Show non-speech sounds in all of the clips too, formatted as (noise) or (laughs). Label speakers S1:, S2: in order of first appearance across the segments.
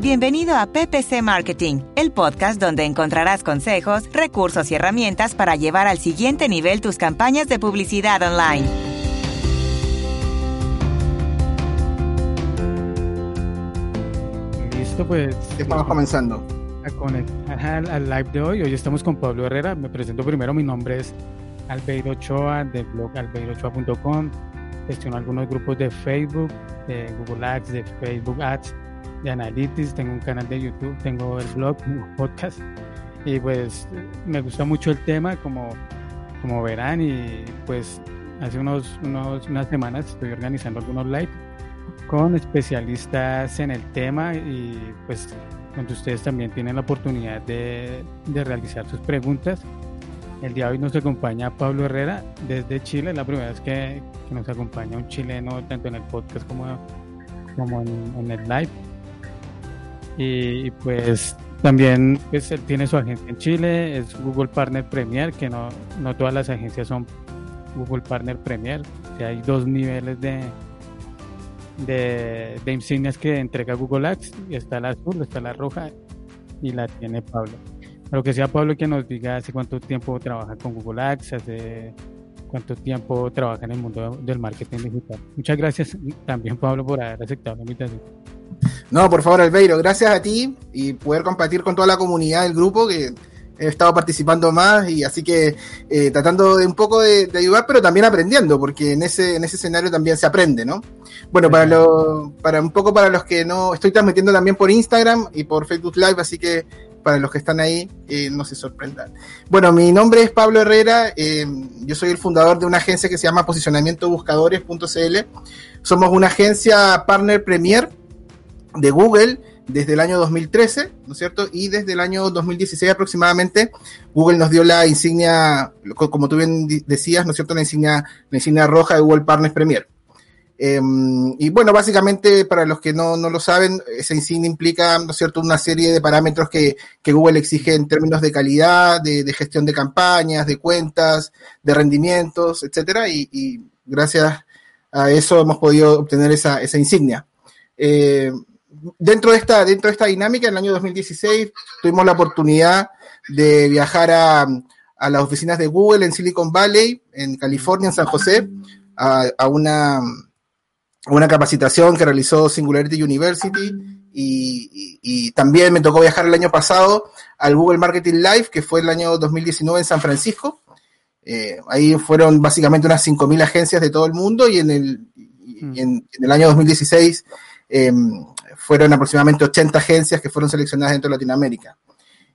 S1: Bienvenido a PPC Marketing, el podcast donde encontrarás consejos, recursos y herramientas para llevar al siguiente nivel tus campañas de publicidad online.
S2: Listo, pues.
S3: Estamos comenzando.
S2: al live de hoy. Hoy estamos con Pablo Herrera. Me presento primero. Mi nombre es Albeiro Ochoa, del blog albeirochoa.com. Gestiono algunos grupos de Facebook, de Google Ads, de Facebook Ads de Analytics, tengo un canal de YouTube, tengo el blog, (laughs) podcast y pues me gusta mucho el tema como, como verán y pues hace unos, unos, unas semanas estoy organizando algunos live con especialistas en el tema y pues donde ustedes también tienen la oportunidad de, de realizar sus preguntas. El día de hoy nos acompaña Pablo Herrera desde Chile, la primera vez que, que nos acompaña un chileno tanto en el podcast como, como en, en el live y, pues también pues, tiene su agencia en Chile, es Google Partner Premier, que no, no todas las agencias son Google Partner Premier, o hay dos niveles de, de, insignias que entrega Google Ads, está la azul, está la roja y la tiene Pablo. Pero que sea Pablo que nos diga hace cuánto tiempo trabaja con Google Ads, hace cuánto tiempo trabaja en el mundo del marketing digital. Muchas gracias también Pablo por haber aceptado la invitación.
S3: No, por favor, Albeiro, gracias a ti y poder compartir con toda la comunidad del grupo que he estado participando más y así que eh, tratando de un poco de, ayudar, pero también aprendiendo, porque en ese, en ese escenario también se aprende, ¿no? Bueno, para, lo, para un poco para los que no, estoy transmitiendo también por Instagram y por Facebook Live, así que para los que están ahí, eh, no se sorprendan. Bueno, mi nombre es Pablo Herrera, eh, yo soy el fundador de una agencia que se llama posicionamientobuscadores.cl. Somos una agencia partner premier de Google desde el año 2013, ¿no es cierto? Y desde el año 2016 aproximadamente, Google nos dio la insignia, como tú bien decías, ¿no es cierto? La insignia, la insignia roja de Google Partners Premier. Em, y bueno, básicamente, para los que no, no, lo saben, esa insignia implica, ¿no es cierto?, una serie de parámetros que, que Google exige en términos de calidad, de, de, gestión de campañas, de cuentas, de rendimientos, etcétera, y, y gracias a eso hemos podido obtener esa, esa insignia. Eh, dentro de esta, dentro de esta dinámica, en el año 2016 tuvimos la oportunidad de viajar a, a las oficinas de Google en Silicon Valley, en California, en San José, a, a una, una capacitación que realizó Singularity University y, y, y, también me tocó viajar el año pasado al Google Marketing Live, que fue el año 2019 en San Francisco. Eh, ahí fueron básicamente unas 5.000 agencias de todo el mundo y en el, y en, en el año 2016 eh, fueron aproximadamente 80 agencias que fueron seleccionadas dentro de Latinoamérica.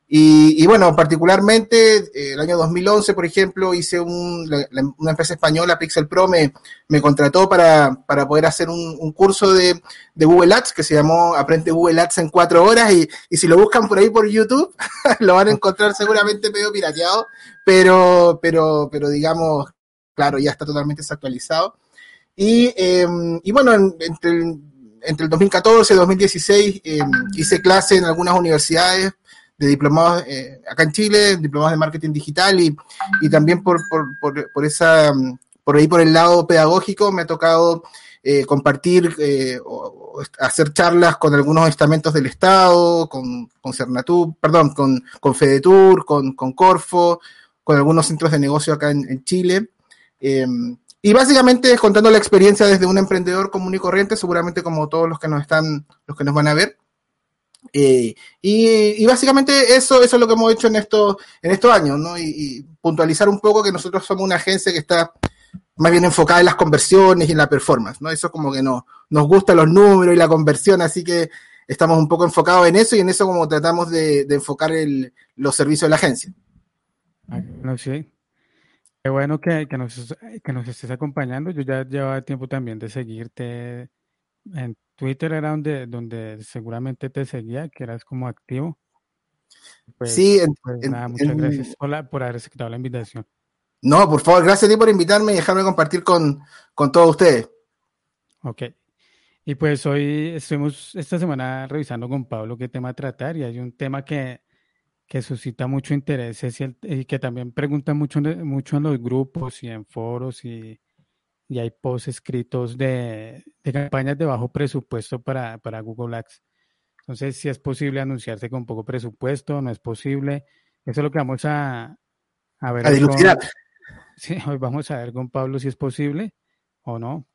S3: Y, y bueno, particularmente eh, el año 2011, por ejemplo, hice un, la, la, una empresa española, Pixel Pro, me, me contrató para, para, poder hacer un, un curso de, de, Google Ads que se llamó Aprende Google Ads en cuatro horas y, y si lo buscan por ahí por YouTube, (laughs) lo van a encontrar seguramente medio pirateado, pero, pero, pero digamos, claro, ya está totalmente desactualizado. Y, eh, y bueno, entre el, entre el 2014 y 2016 eh, hice clase en algunas universidades de diplomados eh, acá en Chile, diplomados de marketing digital y, y también por, por, por, esa, por ahí por el lado pedagógico me ha tocado eh, compartir eh, o, hacer charlas con algunos estamentos del Estado, con, con perdón, con, con Fedetur, con, con Corfo, con algunos centros de negocio acá en, en Chile. Y básicamente contando la experiencia desde un emprendedor común y corriente, seguramente como todos los que nos están, los que nos van a ver. Eh, y, y, básicamente eso, eso es lo que hemos hecho en estos, en estos años, ¿no? Y, puntualizar un poco que nosotros somos una agencia que está más bien enfocada en las conversiones y en la performance, ¿no? Eso como que no, nos gustan los números y la conversión, así que estamos un poco enfocados en eso y en eso como tratamos de, enfocar los servicios de la agencia.
S2: No, sí, Qué bueno que, que, nos, que nos estés acompañando. Yo ya llevaba tiempo también de seguirte. En Twitter era donde, donde seguramente te seguía, que eras como activo.
S3: Pues, sí, en,
S2: pues nada, muchas en, gracias por, la, por haber aceptado la invitación.
S3: No, por favor, gracias a ti por invitarme y dejarme compartir con, con todos ustedes.
S2: Ok. Y pues hoy estuvimos esta semana revisando con Pablo qué tema tratar y hay un tema que, que suscita mucho interés el, y que también pregunta mucho, mucho en los grupos y en foros y, y hay posts escritos de, de, campañas de bajo presupuesto para, para Google Ads. Entonces, si es posible anunciarse con poco presupuesto, no es posible. Eso es lo que vamos a, a ver.
S3: A (laughs)
S2: sí, hoy vamos a ver con Pablo si es posible o no.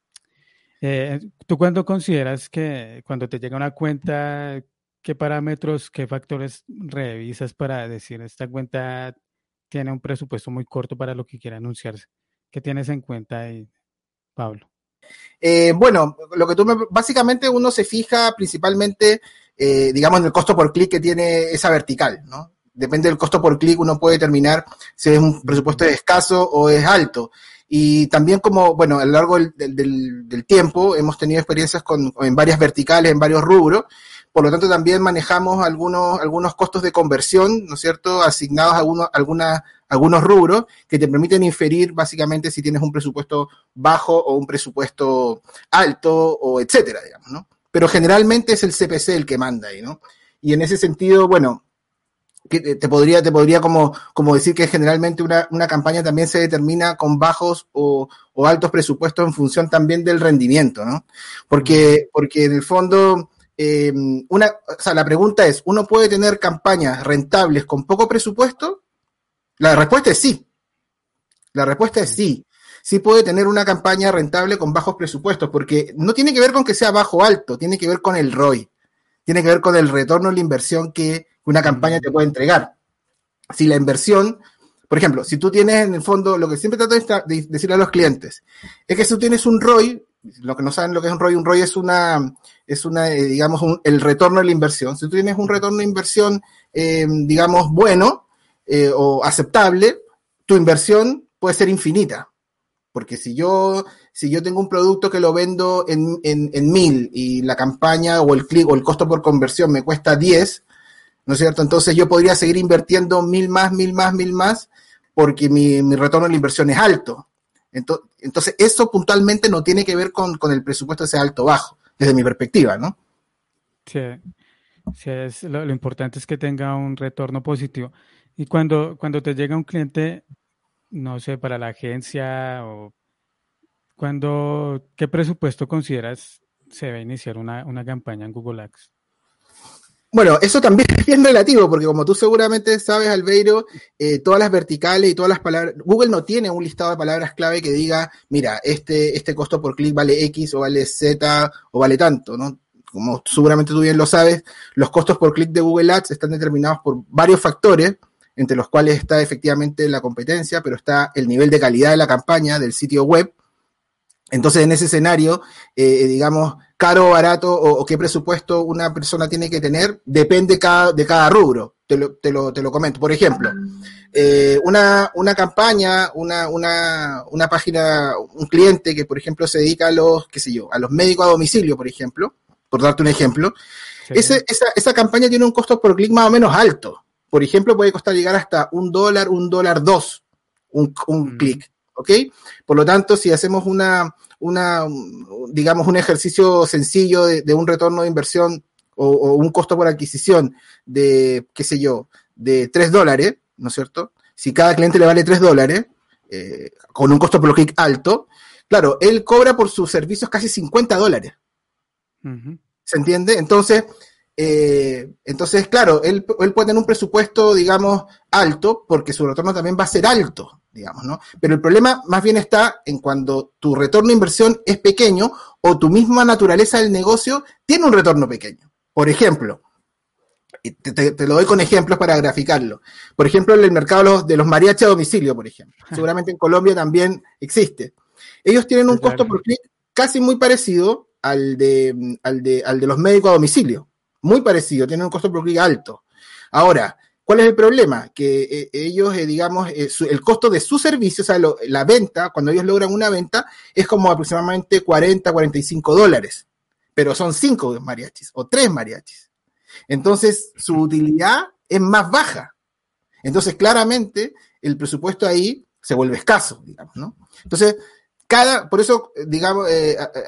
S2: Eh, ¿Tú cuándo consideras que cuando te llega una cuenta, qué parámetros, qué factores revisas para decir esta cuenta tiene un presupuesto muy corto para lo que quiere anunciarse? ¿Qué tienes en cuenta ahí, Pablo?
S3: Eh, bueno, lo que tú me, básicamente uno se fija principalmente, eh, digamos, en el costo por clic que tiene esa vertical, ¿no? Depende del costo por clic, uno puede determinar si es un presupuesto escaso o es alto. Y también como, bueno, a lo largo del, tiempo hemos tenido experiencias con, en varias verticales, en varios rubros, por lo tanto también manejamos algunos, algunos costos de conversión, ¿no es cierto?, asignados a algunos, algunas, algunos rubros que te permiten inferir básicamente si tienes un presupuesto bajo o un presupuesto alto o etcétera, digamos, ¿no? Pero generalmente es el CPC el que manda ahí, ¿no? Y en ese sentido, bueno, te podría, te podría como, como decir que generalmente una, una campaña también se determina con bajos o, o, altos presupuestos en función también del rendimiento, ¿no? Porque, porque en el fondo, eh, una, o sea, la pregunta es, ¿uno puede tener campañas rentables con poco presupuesto? La respuesta es sí. La respuesta es sí. Sí puede tener una campaña rentable con bajos presupuestos, porque no tiene que ver con que sea bajo o alto, tiene que ver con el ROI, tiene que ver con el retorno de la inversión que una campaña te puede entregar. Si la inversión, por ejemplo, si tú tienes en el fondo, lo que siempre trato de decirle a los clientes, es que si tú tienes un ROI, lo que no saben lo que es un ROI, un ROI es una, es una, eh, digamos, el retorno de la inversión. Si tú tienes un retorno de inversión, eh, digamos, bueno eh, o aceptable, tu inversión puede ser infinita. Porque si yo, si yo tengo un producto que lo vendo en, en, mil y la campaña o el clic o el costo por conversión me cuesta 10, ¿no es cierto? Entonces yo podría seguir invirtiendo mil más, mil más, mil más, porque mi, retorno de la inversión es alto. Entonces, eso puntualmente no tiene que ver con, el presupuesto ese alto o bajo, desde mi perspectiva, ¿no?
S2: Sí, lo, importante es que tenga un retorno positivo. Y cuando, cuando te llega un cliente, no sé, para la agencia o cuando, ¿qué presupuesto consideras se debe iniciar una, una campaña en Google Ads?
S3: Bueno, eso también (laughs) es bien relativo, porque como tú seguramente sabes, Albeiro, eh, todas las verticales y todas las palabras, Google no tiene un listado de palabras clave que diga, mira, este, este costo por clic vale X o vale Z o vale tanto, ¿no? Como seguramente tú bien lo sabes, los costos por clic de Google Ads están determinados por varios factores, entre los cuales está efectivamente la competencia, pero está el nivel de calidad de la campaña, del sitio web. Entonces, en ese escenario, eh, digamos, caro o barato o, qué presupuesto una persona tiene que tener, depende cada, de cada rubro. Te lo, te lo, te lo comento. Por ejemplo, eh, una, una campaña, una, una, una página, un cliente que, por ejemplo, se dedica a los, qué sé yo, a los médicos a domicilio, por ejemplo, por darte un ejemplo, esa, esa campaña tiene un costo por clic más o menos alto. Por ejemplo, puede costar llegar hasta un dólar, un dólar dos, un, un mm. clic. ¿Ok? Por lo tanto, si hacemos una, una, digamos, un ejercicio sencillo de, un retorno de inversión o, un costo por adquisición de, qué sé yo, de 3 dólares, ¿no es cierto? Si cada cliente le vale 3 dólares, eh, con un costo por clic alto, claro, él cobra por sus servicios casi 50 dólares. ¿Se entiende? Entonces, eh, entonces, claro, él, él, puede tener un presupuesto, digamos, alto, porque su retorno también va a ser alto digamos, ¿no? Pero el problema más bien está en cuando tu retorno de inversión es pequeño o tu misma naturaleza del negocio tiene un retorno pequeño. Por ejemplo, te, lo doy con ejemplos para graficarlo. Por ejemplo, en el mercado de los mariachis a domicilio, por ejemplo. (laughs) Seguramente en Colombia también existe. Ellos tienen un costo por clic casi muy parecido al de, al de, al de los médicos a domicilio. Muy parecido, tienen un costo por clic alto. Ahora, ¿Cuál es el problema? Que eh, ellos, eh, digamos, eh, el costo de su servicio, o sea, la venta, cuando ellos logran una venta, es como aproximadamente 40, 45 dólares. Pero son cinco mariachis o tres mariachis. Entonces, su utilidad es más baja. Entonces, claramente, el presupuesto ahí se vuelve escaso, digamos, ¿no? Entonces, cada, por eso, digamos,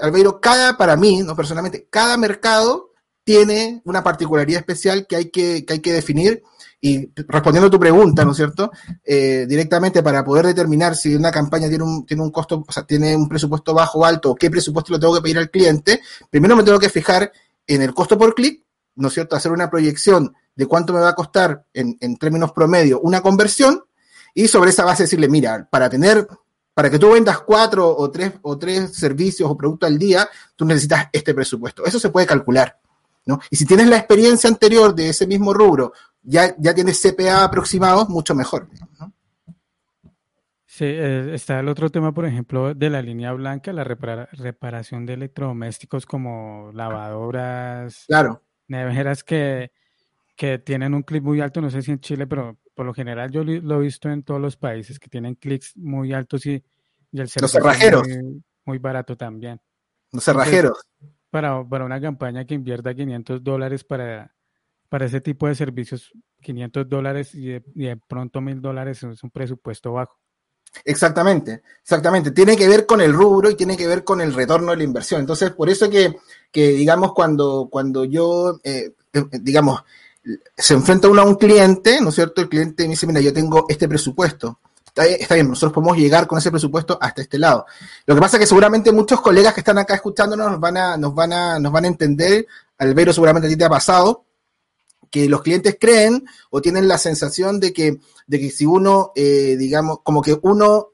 S3: Albeiro, cada, para mí, ¿no? Personalmente, cada mercado tiene una particularidad especial que hay que, que hay que definir y respondiendo a tu pregunta, ¿no es cierto? Eh, directamente para poder determinar si una campaña tiene un, tiene un costo, o sea, tiene un presupuesto bajo o alto, qué presupuesto le tengo que pedir al cliente, primero me tengo que fijar en el costo por clic ¿no es cierto?, hacer una proyección de cuánto me va a costar en, en términos promedio una conversión y sobre esa base decirle, mira, para tener, para que tú vendas cuatro o tres, o tres servicios o productos al día, tú necesitas este presupuesto. Eso se puede calcular. ¿No? Y si tienes la experiencia anterior de ese mismo rubro, ya, ya tienes CPA aproximados, mucho mejor. ¿no?
S2: Sí, eh, está el otro tema, por ejemplo, de la línea blanca, la reparación de electrodomésticos como lavadoras,
S3: claro.
S2: neveras que, que tienen un clic muy alto, no sé si en Chile, pero por lo general yo lo he visto en todos los países que tienen clics muy altos y, y el
S3: servicio cerrajeros.
S2: Muy, muy, barato también.
S3: Los cerrajeros.
S2: Para, para una campaña que invierta 500 dólares para, para ese tipo de servicios, 500 dólares y de, pronto 1000 dólares es un presupuesto bajo.
S3: Exactamente, exactamente. Tiene que ver con el rubro y tiene que ver con el retorno de la inversión. Entonces, por eso que, que digamos, cuando, cuando yo, eh, digamos, se enfrenta uno a un cliente, ¿no es cierto? El cliente me dice, mira, yo tengo este presupuesto. Está, bien, nosotros podemos llegar con ese presupuesto hasta este lado. Lo que pasa es que seguramente muchos colegas que están acá escuchándonos nos van a, nos van a, nos van a entender, seguramente a ti te ha pasado, que los clientes creen o tienen la sensación de que, de que si uno, eh, digamos, como que uno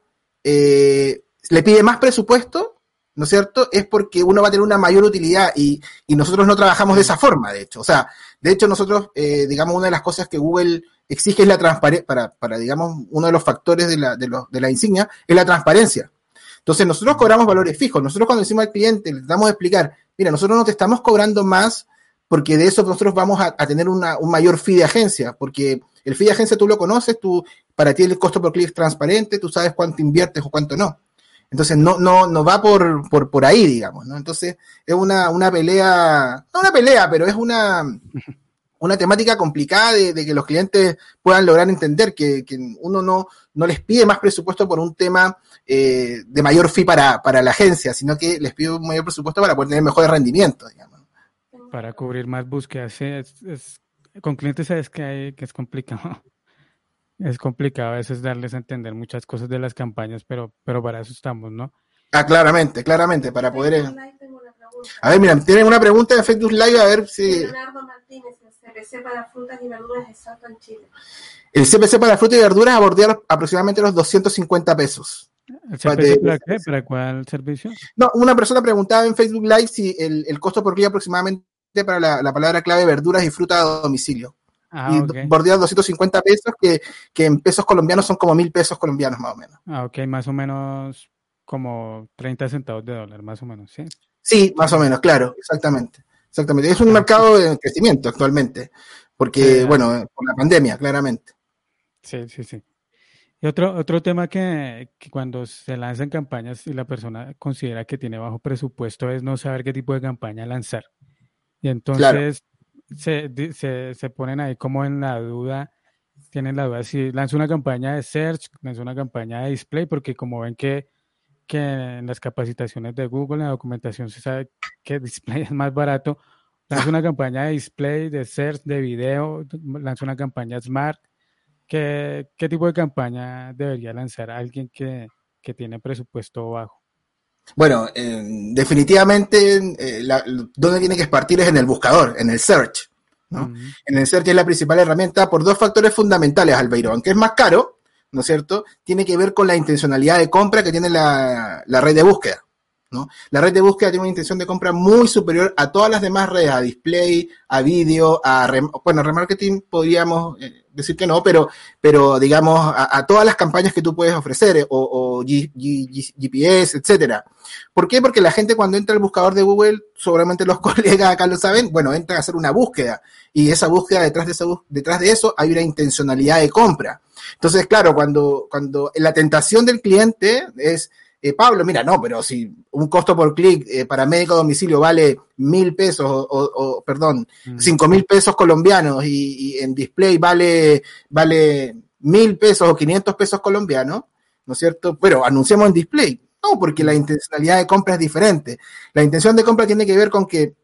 S3: eh, le pide más presupuesto, ¿no es cierto? Es porque uno va a tener una mayor utilidad y, y nosotros no trabajamos de esa forma, de hecho. O sea, de hecho nosotros, eh, digamos, una de las cosas que Google exige es la transparencia, para, para, digamos, uno de los factores de la, de, lo, de la insignia es la transparencia. Entonces nosotros cobramos valores fijos. Nosotros cuando decimos al cliente, le damos a explicar, mira, nosotros no te estamos cobrando más porque de eso nosotros vamos a, a tener una, un mayor fee de agencia, porque el fee de agencia tú lo conoces, tú, para ti el costo por clic es transparente, tú sabes cuánto inviertes o cuánto no. Entonces no, no, no va por, por, por ahí, digamos, ¿no? Entonces es una, una pelea, no una pelea, pero es una, (laughs) una temática complicada de, de que los clientes puedan lograr entender que, que, uno no, no les pide más presupuesto por un tema eh, de mayor fee para, para la agencia, sino que les pide un mayor presupuesto para poder tener mejores rendimientos, digamos
S2: para cubrir más búsquedas. Sí, es, es, con clientes sabes que, hay, que es complicado. (laughs) Es complicado a veces darles a entender muchas cosas de las campañas, pero, pero para eso estamos, ¿no?
S3: Ah, claramente, claramente, para poder... A ver, mira, tienen una pregunta en Facebook Live, a ver si... Leonardo Martínez, el CPC para frutas y verduras exacto en Chile. El CPC para frutas y verduras abordea aproximadamente los 250 pesos.
S2: ¿El CPC para qué? ¿Para cuál servicio?
S3: No, una persona preguntaba en Facebook Live si el, el costo por día aproximadamente para la, la, palabra clave verduras y fruta a domicilio. Ah, y okay. bordear 250 pesos, que, que, en pesos colombianos son como mil pesos colombianos más o menos.
S2: Ah, ok, más o menos como 30 centavos de dólar, más o menos, ¿sí?
S3: Sí, más o menos, claro, exactamente. Exactamente. Es un ah, mercado de crecimiento actualmente, porque, bueno, por la pandemia, claramente.
S2: Sí, sí, sí. Y otro, otro tema que, que, cuando se lanzan campañas y la persona considera que tiene bajo presupuesto es no saber qué tipo de campaña lanzar. Y entonces claro. se, se, se, ponen ahí como en la duda, tienen la duda si lanzo una campaña de search, lanzo una campaña de display, porque como ven que, que en las capacitaciones de Google, en la documentación se sabe que display (laughs) es más barato, lanzo una campaña de display, de search, de video, lanzo una campaña smart. ¿Qué, qué tipo de campaña debería lanzar alguien que, que tiene presupuesto bajo?
S3: Bueno, eh, definitivamente, eh, la, donde tiene que partir es en el buscador, en el search. ¿no? Uh -huh. En el search es la principal herramienta por dos factores fundamentales, Albeiro. Aunque es más caro, ¿no es cierto? Tiene que ver con la intencionalidad de compra que tiene la, la red de búsqueda. La red de búsqueda tiene una intención de compra muy superior a todas las demás redes, a display, a vídeo, a rem bueno, remarketing podríamos eh, decir que no, pero, pero digamos a, todas las campañas que tú puedes ofrecer eh, o, GPS, etcétera. ¿Por qué? Porque la gente cuando entra al buscador de Google, seguramente los (laughs) colegas acá lo saben, bueno, entra a hacer una búsqueda y esa búsqueda detrás de, esa, detrás de eso hay una intencionalidad de compra. Entonces, claro, cuando, cuando la tentación del cliente es eh, Pablo, mira, no, pero si un costo por clic eh, para médico a domicilio vale mil pesos, o, o, perdón, mm. cinco mil pesos colombianos y, y, en display vale, vale mil pesos o quinientos pesos colombianos, ¿no es cierto? Pero anunciamos en display. No, porque la intencionalidad de compra es diferente. La intención de compra tiene que ver con que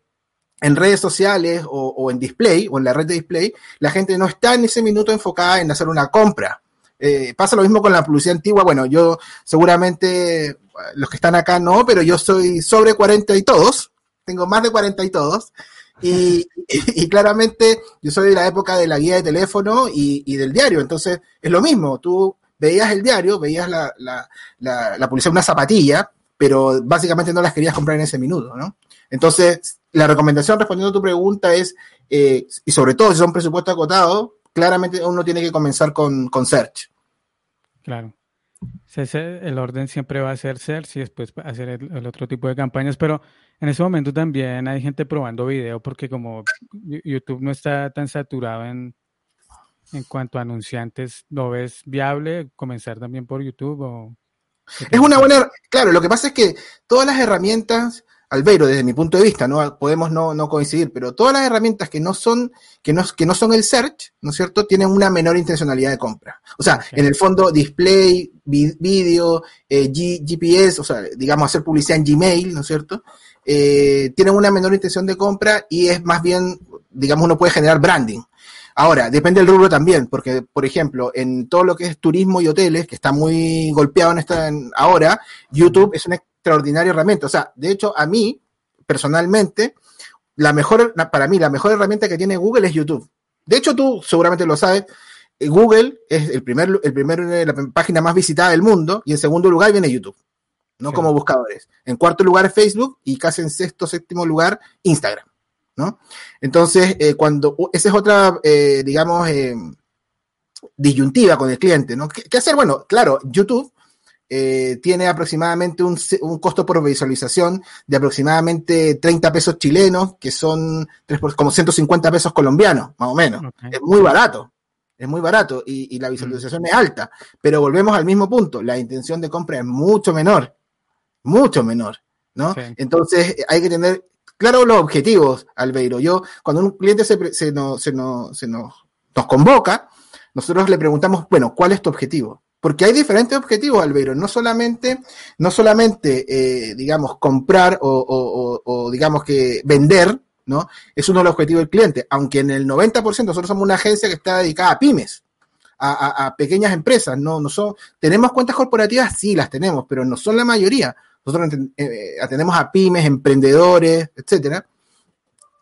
S3: en redes sociales o, o en display o en la red de display, la gente no está en ese minuto enfocada en hacer una compra eh, pasa lo mismo con la publicidad antigua. Bueno, yo seguramente los que están acá no, pero yo soy sobre 40 y todos. Tengo más de 40 y todos. (laughs) Y, claramente yo soy de la época de la guía de teléfono y, del diario, entonces es lo mismo, tú veías el diario, veías la, la, publicidad una zapatilla, pero básicamente no las querías comprar en ese minuto, ¿no? Entonces, la recomendación respondiendo a tu pregunta es, eh, y sobre todo si son presupuestos acotados, claramente uno tiene que comenzar con, con Search.
S2: Claro. El orden siempre va a ser Search y después hacer el, otro tipo de campañas, pero en ese momento también hay gente probando video porque como YouTube no está tan saturado en, en cuanto a anunciantes, ¿lo ves viable comenzar también por YouTube? O
S3: es una buena, claro, lo que pasa es que todas las herramientas, Albeiro, desde mi punto de vista, no podemos no, no, coincidir, pero todas las herramientas que no son, que no, que no son el search, ¿no es cierto?, tienen una menor intencionalidad de compra. O sea, en el fondo, display, vídeo, eh, GPS, o sea, digamos, hacer publicidad en Gmail, ¿no es cierto? Eh, tienen una menor intención de compra y es más bien, digamos, uno puede generar branding. Ahora, depende del rubro también, porque, por ejemplo, en todo lo que es turismo y hoteles, que está muy golpeado en esta ahora, YouTube es una extraordinaria herramienta. O sea, de hecho, a mí, personalmente, la mejor, para mí, la mejor herramienta que tiene Google es YouTube. De hecho, tú seguramente lo sabes, eh, Google es el primer, el primer, eh, la página más visitada del mundo, y en segundo lugar viene YouTube, no como buscadores. En cuarto lugar Facebook, y casi en sexto, séptimo lugar, Instagram. ¿no? Entonces, eh, cuando esa es otra, eh, digamos, eh, disyuntiva con el cliente, ¿no? ¿Qué, hacer? Bueno, claro, YouTube tiene aproximadamente un, un, costo por visualización de aproximadamente 30 pesos chilenos, que son como 150 pesos colombianos, más o menos. Es muy barato, es muy barato y, y la visualización mm. es alta, pero volvemos al mismo punto, la intención de compra es mucho menor, mucho menor, ¿no? Entonces hay que tener claro los objetivos, Albeiro. Yo, cuando un cliente se, se, nos, se, nos, se nos, nos convoca, nosotros le preguntamos, bueno, ¿cuál es tu objetivo? Porque hay diferentes objetivos, Albeiro. No solamente, no solamente eh, digamos, comprar o, digamos que vender, ¿no? Es uno de los objetivos del cliente. Aunque en el 90% nosotros somos una agencia que está dedicada a pymes, a, a, pequeñas empresas. No, no son, ¿Tenemos cuentas corporativas? Sí, las tenemos, pero no son la mayoría. Nosotros eh, atendemos a pymes, emprendedores, etcétera,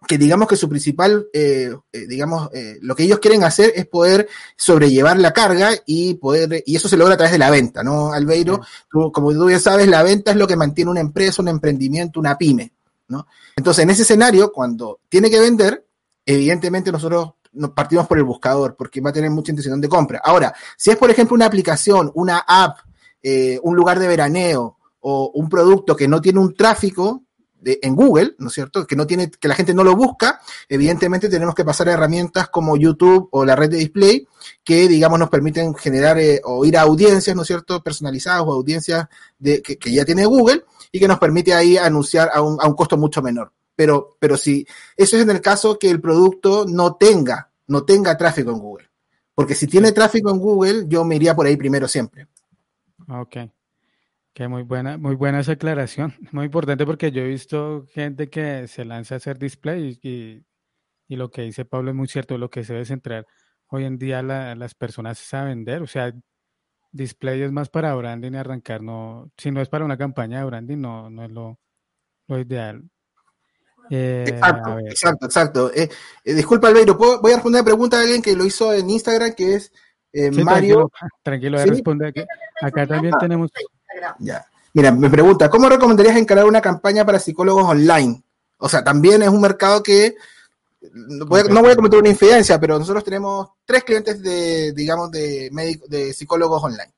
S3: que digamos que su principal, eh, eh, digamos, lo que ellos quieren hacer es poder sobrellevar la carga y poder, y eso se logra a través de la venta, ¿no, Albeiro? como tú bien sabes, la venta es lo que mantiene una empresa, un emprendimiento, una pyme, ¿no? Entonces, en ese escenario, cuando tiene que vender, evidentemente nosotros nos partimos por el buscador, porque va a tener mucha intención de compra. Ahora, si es, por ejemplo, una aplicación, una app, un lugar de veraneo, o un producto que no tiene un tráfico de, en Google, ¿no es cierto? Que no tiene, que la gente no lo busca, evidentemente tenemos que pasar a herramientas como YouTube o la red de display que, digamos, nos permiten generar eh, o ir a audiencias, ¿no es cierto? Personalizadas o audiencias de, que, que, ya tiene Google y que nos permite ahí anunciar a un, a un costo mucho menor. Pero, pero si eso es en el caso que el producto no tenga, no tenga tráfico en Google. Porque si tiene tráfico en Google, yo me iría por ahí primero siempre.
S2: Ok. Que muy buena, muy buena esa aclaración. (laughs) Muy importante porque yo he visto gente que se lanza a hacer display y, y lo que dice Pablo es muy cierto, lo que se debe centrar hoy en día las personas es a vender, o sea, display es más para branding y arrancar, no, si no es para una campaña de branding, no, no es lo, lo ideal.
S3: Eh, exacto, exacto, exacto, eh, eh, disculpa, Albeiro, voy a responder una pregunta de alguien que lo hizo en Instagram, que es eh, Mario.
S2: Tranquilo, (laughs) tranquilo responde Acá también ah. tenemos
S3: ya. Mira, me pregunta, ¿cómo recomendarías encarar una campaña para psicólogos online? O sea, también es un mercado que no voy, a, no voy a cometer una infidencia, pero nosotros tenemos tres clientes de, digamos, de, de psicólogos online.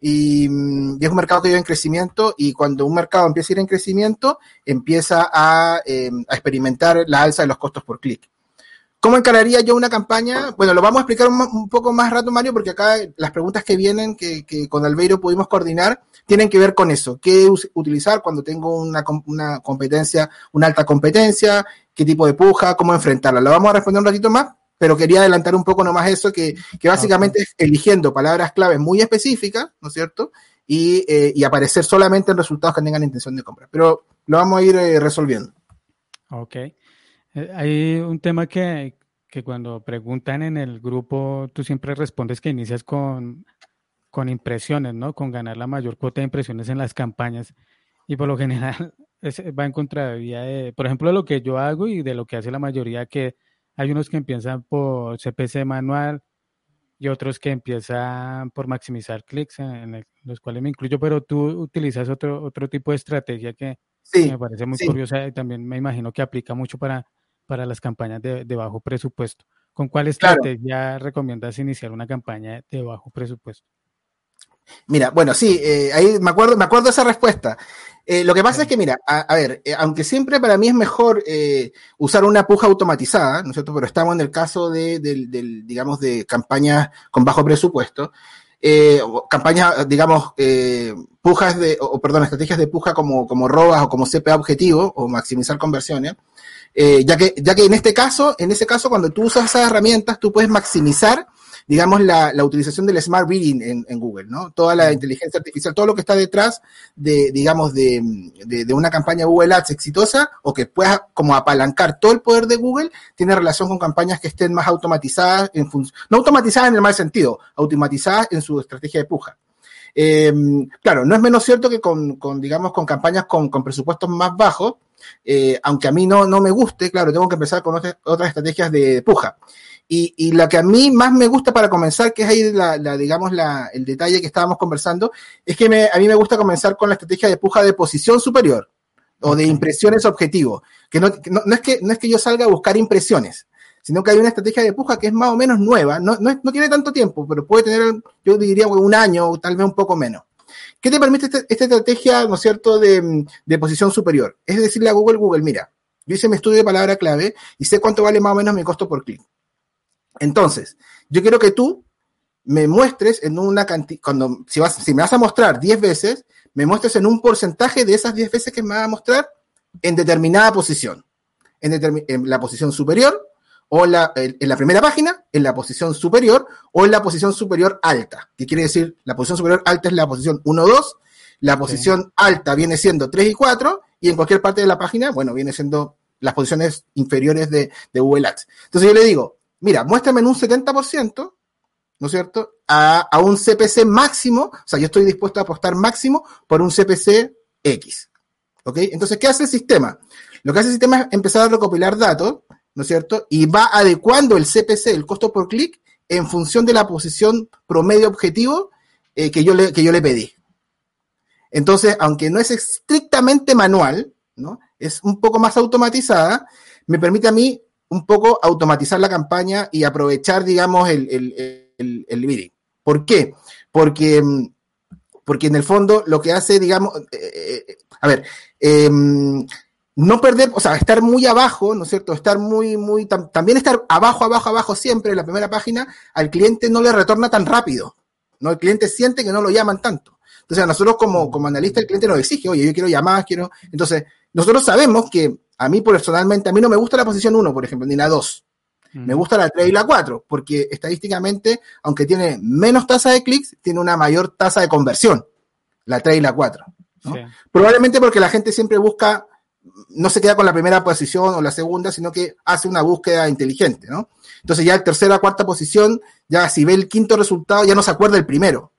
S3: Y, y, es un mercado que vive en crecimiento y cuando un mercado empieza a ir en crecimiento, empieza a, eh, a experimentar la alza de los costos por clic. ¿Cómo encararía yo una campaña? Bueno, lo vamos a explicar un, poco más rato, Mario, porque acá las preguntas que vienen, que, que, con Albeiro pudimos coordinar, tienen que ver con eso. ¿Qué utilizar cuando tengo una, una competencia, una alta competencia? ¿Qué tipo de puja? ¿Cómo enfrentarla? Lo vamos a responder un ratito más, pero quería adelantar un poco nomás eso, que, que básicamente es eligiendo palabras claves muy específicas, ¿no es cierto? Y, eh, y, aparecer solamente en resultados que tengan intención de compra. Pero lo vamos a ir eh, resolviendo.
S2: Ok. Eh, hay un tema que, que, cuando preguntan en el grupo, tú siempre respondes que inicias con, con impresiones, ¿no? Con ganar la mayor cuota de impresiones en las campañas. Y por lo general (laughs) va en contravía de, por ejemplo, lo que yo hago y de lo que hace la mayoría, que hay unos que empiezan por CPC manual y otros que empiezan por maximizar clics, en, los cuales me incluyo, pero tú utilizas otro, otro tipo de estrategia que, me parece muy curiosa y también me imagino que aplica mucho para, para las campañas de, bajo presupuesto. ¿Con cuál estrategia recomiendas iniciar una campaña de bajo presupuesto?
S3: Mira, bueno, sí, eh, ahí me acuerdo, me acuerdo de esa respuesta. Eh, lo que pasa es que, mira, a, ver, eh, aunque siempre para mí es mejor usar una puja automatizada, ¿no es cierto? Pero estamos en el caso de, digamos, de campañas con bajo presupuesto, campañas, digamos, pujas de, o perdón, estrategias de puja como, como robas o como CPA objetivo o maximizar conversiones. Ya que, ya que en este caso, en ese caso, cuando tú usas esas herramientas, tú puedes maximizar digamos, la, la utilización del Smart Reading en, en, Google, ¿no? Toda la inteligencia artificial, todo lo que está detrás de, digamos, de, de, una campaña Google Ads exitosa o que pueda como apalancar todo el poder de Google, tiene relación con campañas que estén más automatizadas, en no automatizadas en el mal sentido, automatizadas en su estrategia de puja. Eh, claro, no es menos cierto que con, con digamos, con campañas con, con presupuestos más bajos, eh, aunque a mí no, no me guste, claro, tengo que empezar con otras, otras estrategias de puja. Y, y la que a mí más me gusta para comenzar, que es ahí la, la digamos, la, el detalle que estábamos conversando, es que me, a mí me gusta comenzar con la estrategia de puja de posición superior o de impresiones objetivo. Que no, no, es que no es que yo salga a buscar impresiones, sino que hay una estrategia de puja que es más o menos nueva, no, no, tiene tanto tiempo, pero puede tener, yo diría, un año o tal vez un poco menos. ¿Qué te permite este, esta estrategia, ¿no es cierto?, de, de posición superior. Es decirle a Google, Google, mira, yo hice mi estudio de palabra clave y sé cuánto vale más o menos mi costo por clic. Entonces, yo quiero que tú me muestres en una cantidad, cuando, si, vas, si me vas a mostrar 10 veces, me muestres en un porcentaje de esas 10 veces que me vas a mostrar en determinada posición. En, la posición superior, o la, en la primera página, en la posición superior, o en la posición superior alta. ¿Qué quiere decir? La posición superior alta es la posición 1, 2, la posición alta viene siendo 3 y 4, y en cualquier parte de la página, bueno, viene siendo las posiciones inferiores de, de Google Ads. Entonces yo le digo, mira, muéstrame en un 70%, ¿no es cierto? A, un CPC máximo, o sea, yo estoy dispuesto a apostar máximo por un CPC X. ¿Ok? Entonces, ¿qué hace el sistema? Lo que hace el sistema es empezar a recopilar datos, ¿no es cierto? Y va adecuando el CPC, el costo por clic, en función de la posición promedio objetivo eh, que, yo le, que yo le pedí. Entonces, aunque no es estrictamente manual, ¿no? Es un poco más automatizada, me permite a mí un poco automatizar la campaña y aprovechar, digamos, el, el, el, bidding. ¿Por qué? Porque, mm, porque en el fondo lo que hace, digamos, eh, eh, a ver, em, no perder, o sea, estar muy abajo, ¿no es cierto? Estar muy, muy, también estar abajo, abajo, abajo siempre en la primera página, al cliente no le retorna tan rápido, ¿no? El cliente siente que no lo llaman tanto. Entonces, a nosotros como, como analista, el cliente nos exige, oye, yo quiero llamar, quiero. Entonces, nosotros sabemos que a mí personalmente, a mí no me gusta la posición 1, por ejemplo, ni la 2. Me gusta la 3 y la 4, porque estadísticamente, aunque tiene menos tasa de clics, tiene una mayor tasa de conversión, la 3 y la 4. Probablemente porque la gente siempre busca, no se queda con la primera posición o la segunda, sino que hace una búsqueda inteligente, ¿no? Entonces ya tercera, cuarta posición, ya si ve el quinto resultado, ya no se acuerda el primero.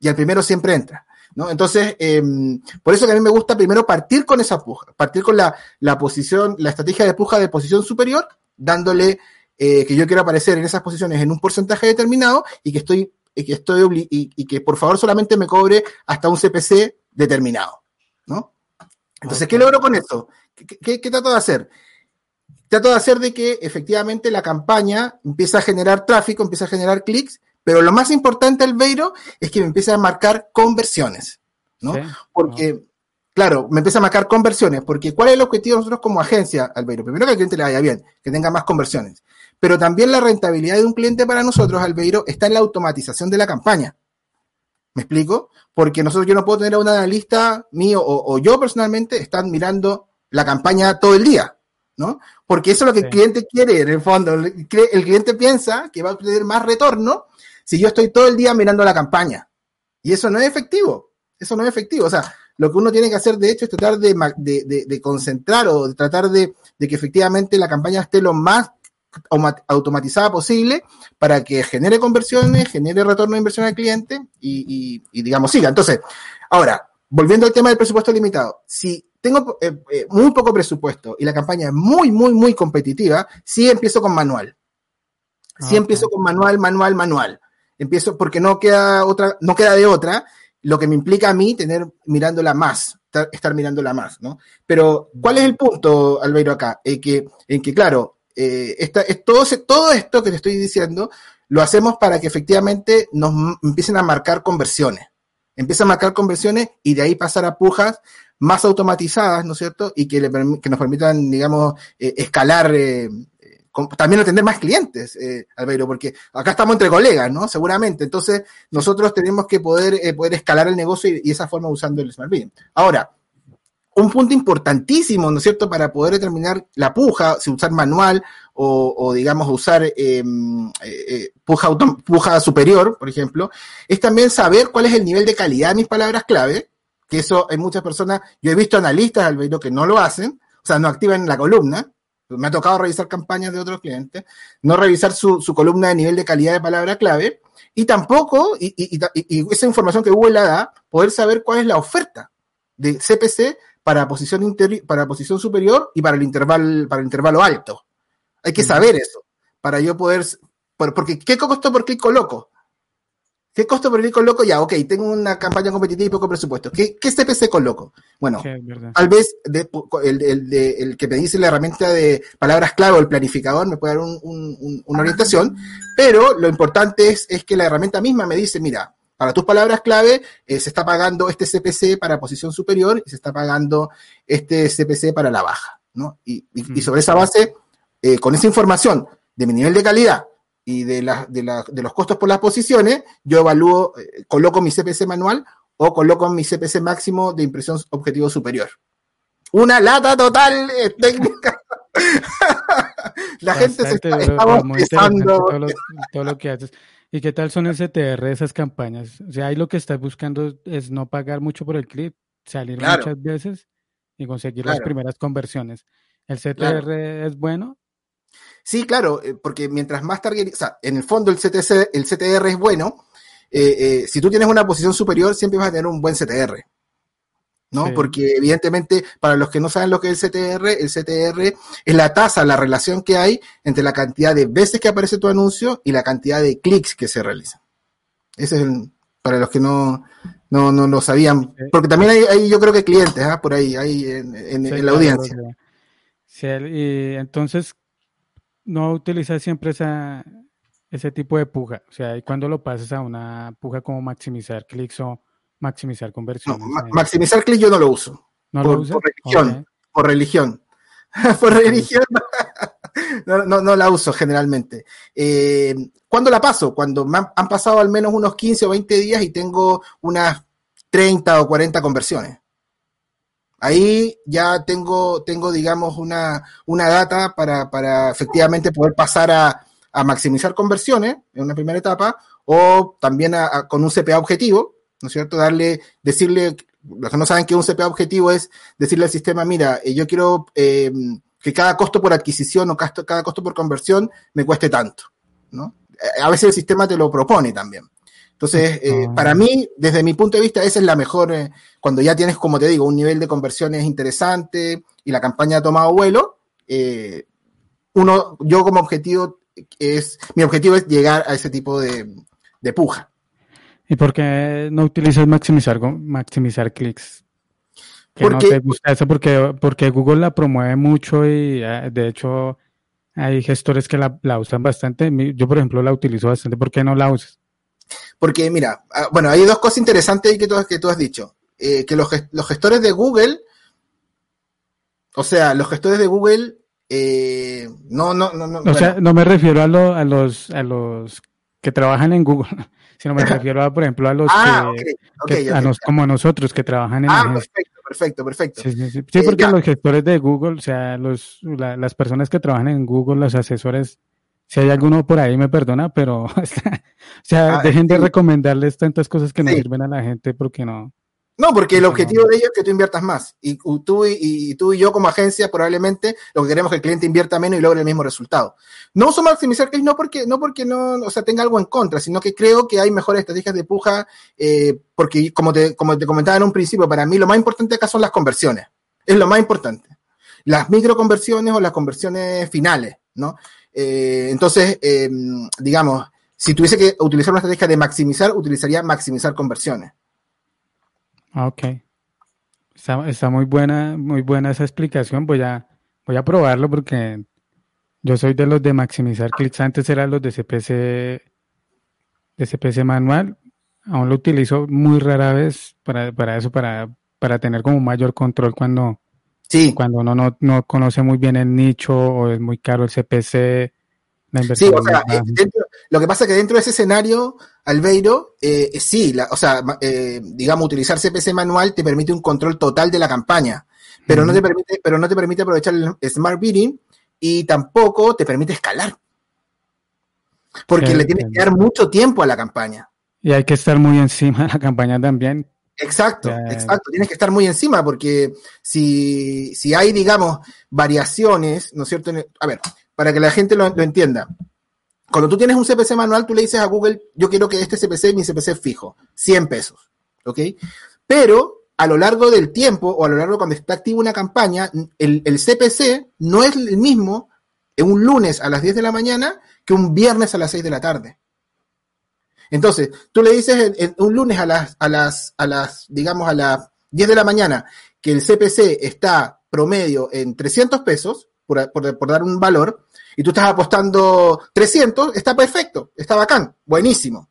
S3: Y el primero siempre entra. ¿no? Entonces, em, por eso que a mí me gusta primero partir con esa puja, partir con la, la posición, la estrategia de puja de posición superior, dándole eh, que yo quiero aparecer en esas posiciones en un porcentaje determinado y que estoy, y que estoy y, que por favor solamente me cobre hasta un CPC determinado, ¿no? Entonces, ¿qué logro con eso? ¿Qué, qué trato de hacer? Trato de hacer de que efectivamente la campaña empieza a generar tráfico, empieza a generar clics pero lo más importante, Albeiro, es que me empiece a marcar conversiones, ¿no? Porque, claro, me empieza a marcar conversiones, porque ¿cuál es el objetivo de nosotros como agencia, Albeiro? Primero que al cliente le vaya bien, que tenga más conversiones. Pero también la rentabilidad de un cliente para nosotros, Albeiro, está en la automatización de la campaña. ¿Me explico? Porque nosotros yo no puedo tener a un analista mío o, yo personalmente están mirando la campaña todo el día, ¿no? Porque eso es lo que el cliente quiere, en el fondo. El, cliente piensa que va a obtener más retorno si yo estoy todo el día mirando la campaña. Y eso no es efectivo. Eso no es efectivo. O sea, lo que uno tiene que hacer, de hecho, es tratar de, de, concentrar o de tratar de, que efectivamente la campaña esté lo más automatizada posible para que genere conversiones, genere retorno de inversión al cliente y, digamos, siga. Entonces, ahora, volviendo al tema del presupuesto limitado, si tengo eh, eh, muy poco presupuesto y la campaña es muy, muy, muy competitiva, sí empiezo con manual. Sí empiezo con manual, manual, manual. Empiezo porque no queda otra, no queda de otra, lo que me implica a mí tener mirándola más, estar, mirándola más, ¿no? Pero, ¿cuál es el punto, Albeiro, acá? En que, en que claro, eh, es todo, todo esto que te estoy diciendo, lo hacemos para que efectivamente nos empiecen a marcar conversiones. Empieza a marcar conversiones y de ahí pasar a pujas más automatizadas, ¿no es cierto? Y que, que nos permitan, digamos, eh, escalar, eh, también atender más clientes, eh, porque acá estamos entre colegas, ¿no? Seguramente. Entonces, nosotros tenemos que poder, eh, poder escalar el negocio y, esa forma usando el Smart Bidding. Ahora, un punto importantísimo, ¿no es cierto?, para poder determinar la puja, si usar manual o, digamos, usar em, eh, puja, puja superior, por ejemplo, es también saber cuál es el nivel de calidad de mis palabras clave, que eso hay muchas personas, yo he visto analistas, Albeiro, que no lo hacen, o sea, no activan la columna, me ha tocado revisar campañas de otros clientes, no revisar su, columna de nivel de calidad de palabra clave, y tampoco, y, esa información que Google la da, poder saber cuál es la oferta de CPC para posición, para posición superior y para el, intervalo, para el intervalo alto. Hay que saber eso, para yo poder, porque ¿qué costo por clic coloco? ¿Qué costo por clic coloco? Ya, ok, tengo una campaña competitiva y poco presupuesto. ¿Qué, qué CPC coloco? Bueno, tal vez el, que me dice la herramienta de palabras clave o el planificador me puede dar una orientación, pero lo importante es, es, que la herramienta misma me dice, mira, para tus palabras clave eh, se está pagando este CPC para posición superior y se está pagando este CPC para la baja, ¿no? Y, y, sobre esa base, eh, con esa información de mi nivel de calidad, y de, la, de, la, de, los costos por las posiciones, yo evalúo, eh, coloco mi CPC manual o coloco mi CPC máximo de impresión objetivo superior. Una lata total (laughs) técnica. (laughs) la gente se está,
S2: todo, todo lo, que haces. ¿Y qué tal son el CTR de esas campañas? O sea, ahí lo que estás buscando es no pagar mucho por el clip, salir muchas veces y conseguir las primeras conversiones. ¿El CTR es bueno?
S3: Sí, claro, eh, porque mientras más target, o sea, en el fondo el, CTC, el CTR es bueno. Eh, eh, si tú tienes una posición superior, siempre vas a tener un buen CTR. ¿No? Porque evidentemente, para los que no saben lo que es el CTR, el CTR es la tasa, la relación que hay entre la cantidad de veces que aparece tu anuncio y la cantidad de clics que se realizan. Ese es el, para los que no, no, no lo sabían. Porque también hay, yo creo que clientes, ¿ah? por ahí, hay en, la audiencia.
S2: Sí, y entonces, no utilizar siempre esa, ese tipo de puja. O sea, cuando lo pasas a una puja como maximizar clics o maximizar conversiones.
S3: maximizar clics yo no lo uso. ¿No por, lo uso? Por religión. Por religión. (laughs) por religión. (laughs) no, no, la uso generalmente. Eh, ¿Cuándo la paso? Cuando han pasado al menos unos 15 o 20 días y tengo unas 30 o 40 conversiones. Ahí ya tengo, tengo digamos, una, una data para, para efectivamente poder pasar a, a, maximizar conversiones en una primera etapa o también con un CPA objetivo, ¿no es cierto? Darle, decirle, los que no saben que un CPA objetivo es decirle al sistema, mira, eh, yo quiero eh, que cada costo por adquisición o cada costo por conversión me cueste tanto, ¿no? A veces el sistema te lo propone también. Entonces, eh, para mí, desde mi punto de vista, esa es la mejor, eh, cuando ya tienes, como te digo, un nivel de conversiones interesante y la campaña ha tomado vuelo, eh, uno, yo como objetivo, es, mi objetivo es llegar a ese tipo de, puja.
S2: ¿Y por qué no utilizas maximizar, maximizar clics? porque, no te gusta eso? Porque, porque Google la promueve mucho y de hecho hay gestores que la, la usan bastante. Yo, por ejemplo, la utilizo bastante. ¿Por qué no la usas?
S3: Porque, mira, ah, bueno, hay dos cosas interesantes que tú, que tú has dicho. Eh, que los, gestores de Google, o sea, los gestores de Google, eh, no, no, no, no.
S2: O sea, no me refiero a, a, los, a los que trabajan en Google, (laughs) sino me (laughs) refiero, a, por ejemplo, a los ah, que, a nos, como nosotros que trabajan en
S3: Ah, perfecto, perfecto, perfecto.
S2: Sí, sí, sí. sí porque los gestores de Google, o sea, los, las personas que trabajan en Google, los asesores, si hay alguno por ahí me perdona, pero (laughs) o sea, ah, dejen de recomendarles tantas cosas que no sirven a la gente porque no.
S3: No, porque el objetivo de ellos es que tú inviertas más. Y tú y, tú y yo como agencia probablemente lo que queremos es que el cliente invierta menos y logre el mismo resultado. No uso maximizar clics no porque no porque no, o sea, tenga algo en contra, sino que creo que hay mejores estrategias de puja eh, porque como te, como te comentaba en un principio, para mí lo más importante acá son las conversiones. Es lo más importante. Las microconversiones o las conversiones finales, ¿no? Eh, entonces, eh, digamos, si tuviese que utilizar una estrategia de maximizar, utilizaría maximizar conversiones.
S2: Ah, ok. Está, muy buena, muy buena esa explicación. Voy a, voy a probarlo porque yo soy de los de maximizar clics. Antes eran los de CPC, de CPC manual. Aún lo utilizo muy rara vez para, para eso, para, para tener como mayor control cuando, sí. cuando uno no, no conoce muy bien el nicho o es muy caro el CPC
S3: Sí, o sea, eh, lo que pasa es que dentro de ese escenario, Albeiro, eh, sí, o sea, eh, digamos, utilizar CPC manual te permite un control total de la campaña, pero, no, te permite, pero no te permite aprovechar el Smart Bidding y tampoco te permite escalar. Porque le tienes que dar mucho tiempo a la campaña.
S2: Y hay que estar muy encima de la campaña también.
S3: Exacto, exacto. Tienes que estar muy encima porque si, si hay, digamos, variaciones, ¿no es cierto? A ver, para que la gente lo, entienda. Cuando tú tienes un CPC manual, tú le dices a Google, yo quiero que este CPC, mi CPC fijo, 100 pesos, ¿ok? Pero a lo largo del tiempo o a lo largo cuando está activa una campaña, el, CPC no es el mismo un lunes a las 10 de la mañana que un viernes a las 6 de la tarde. Entonces, tú le dices un lunes a las, a las, a las, digamos, a las 10 de la mañana que el CPC está promedio en 300 pesos, por, dar un valor, y tú estás apostando 300, está perfecto, está bacán, buenísimo.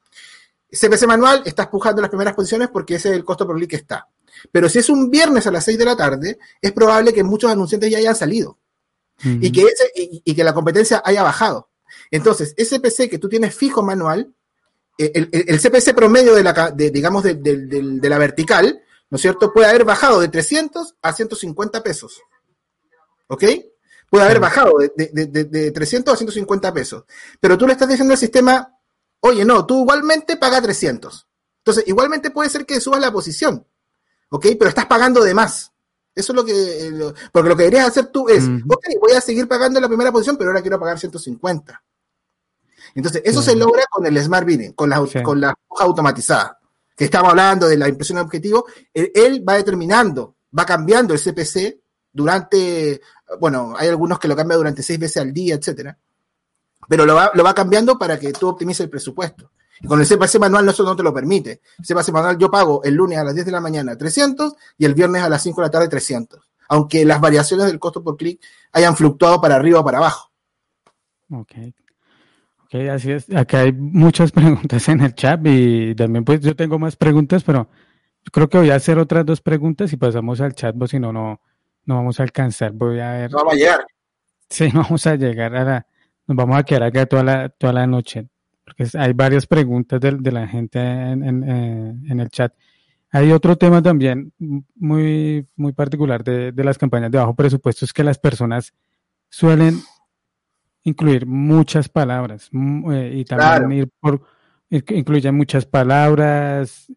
S3: CPC manual, estás pujando las primeras posiciones porque ese es el costo por clic que está. Pero si es un viernes a las 6 de la tarde, es probable que muchos anunciantes ya hayan salido y, que ese, y, que la competencia haya bajado. Entonces, ese CPC que tú tienes fijo manual, eh, el, CPC promedio de la, digamos, de, de, la vertical, ¿no es cierto? Puede haber bajado de 300 a 150 pesos. ¿Ok? Puede haber bajado de, 300 a 150 pesos. Pero tú le estás diciendo al sistema, oye, no, tú igualmente paga 300. Entonces, igualmente puede ser que subas la posición, ¿ok? Pero estás pagando de más. Eso es lo que, porque lo que deberías hacer tú es, ok, voy a seguir pagando la primera posición, pero ahora quiero pagar 150. Entonces, eso se logra con el Smart Bidding, con la, con la hoja automatizada, que estamos hablando de la impresión de objetivo. él, va determinando, va cambiando el CPC durante, bueno, hay algunos que lo cambian durante seis veces al día, etcétera. Pero lo va, lo va cambiando para que tú optimices el presupuesto. Y con el CPC manual no, eso no te lo permite. El CPC manual yo pago el lunes a las 10 de la mañana 300 y el viernes a las 5 de la tarde 300. Aunque las variaciones del costo por clic hayan fluctuado para arriba o para abajo.
S2: Ok. Ok, así es. Acá hay muchas (laughs) preguntas en el chat y también pues yo tengo más preguntas, pero creo que voy a hacer otras dos preguntas y pasamos al chat, pues si no, no, no vamos a alcanzar. Voy a ver.
S3: No vamos a llegar.
S2: Sí, (laughs) vamos a llegar a la. Nos vamos a quedar acá toda la, toda la noche. Porque hay varias preguntas de, la gente en, eh, en, el chat. Hay otro tema también muy, muy particular de, de las campañas de bajo presupuesto, es que las personas suelen incluir muchas palabras eh, y también ir por incluyen muchas palabras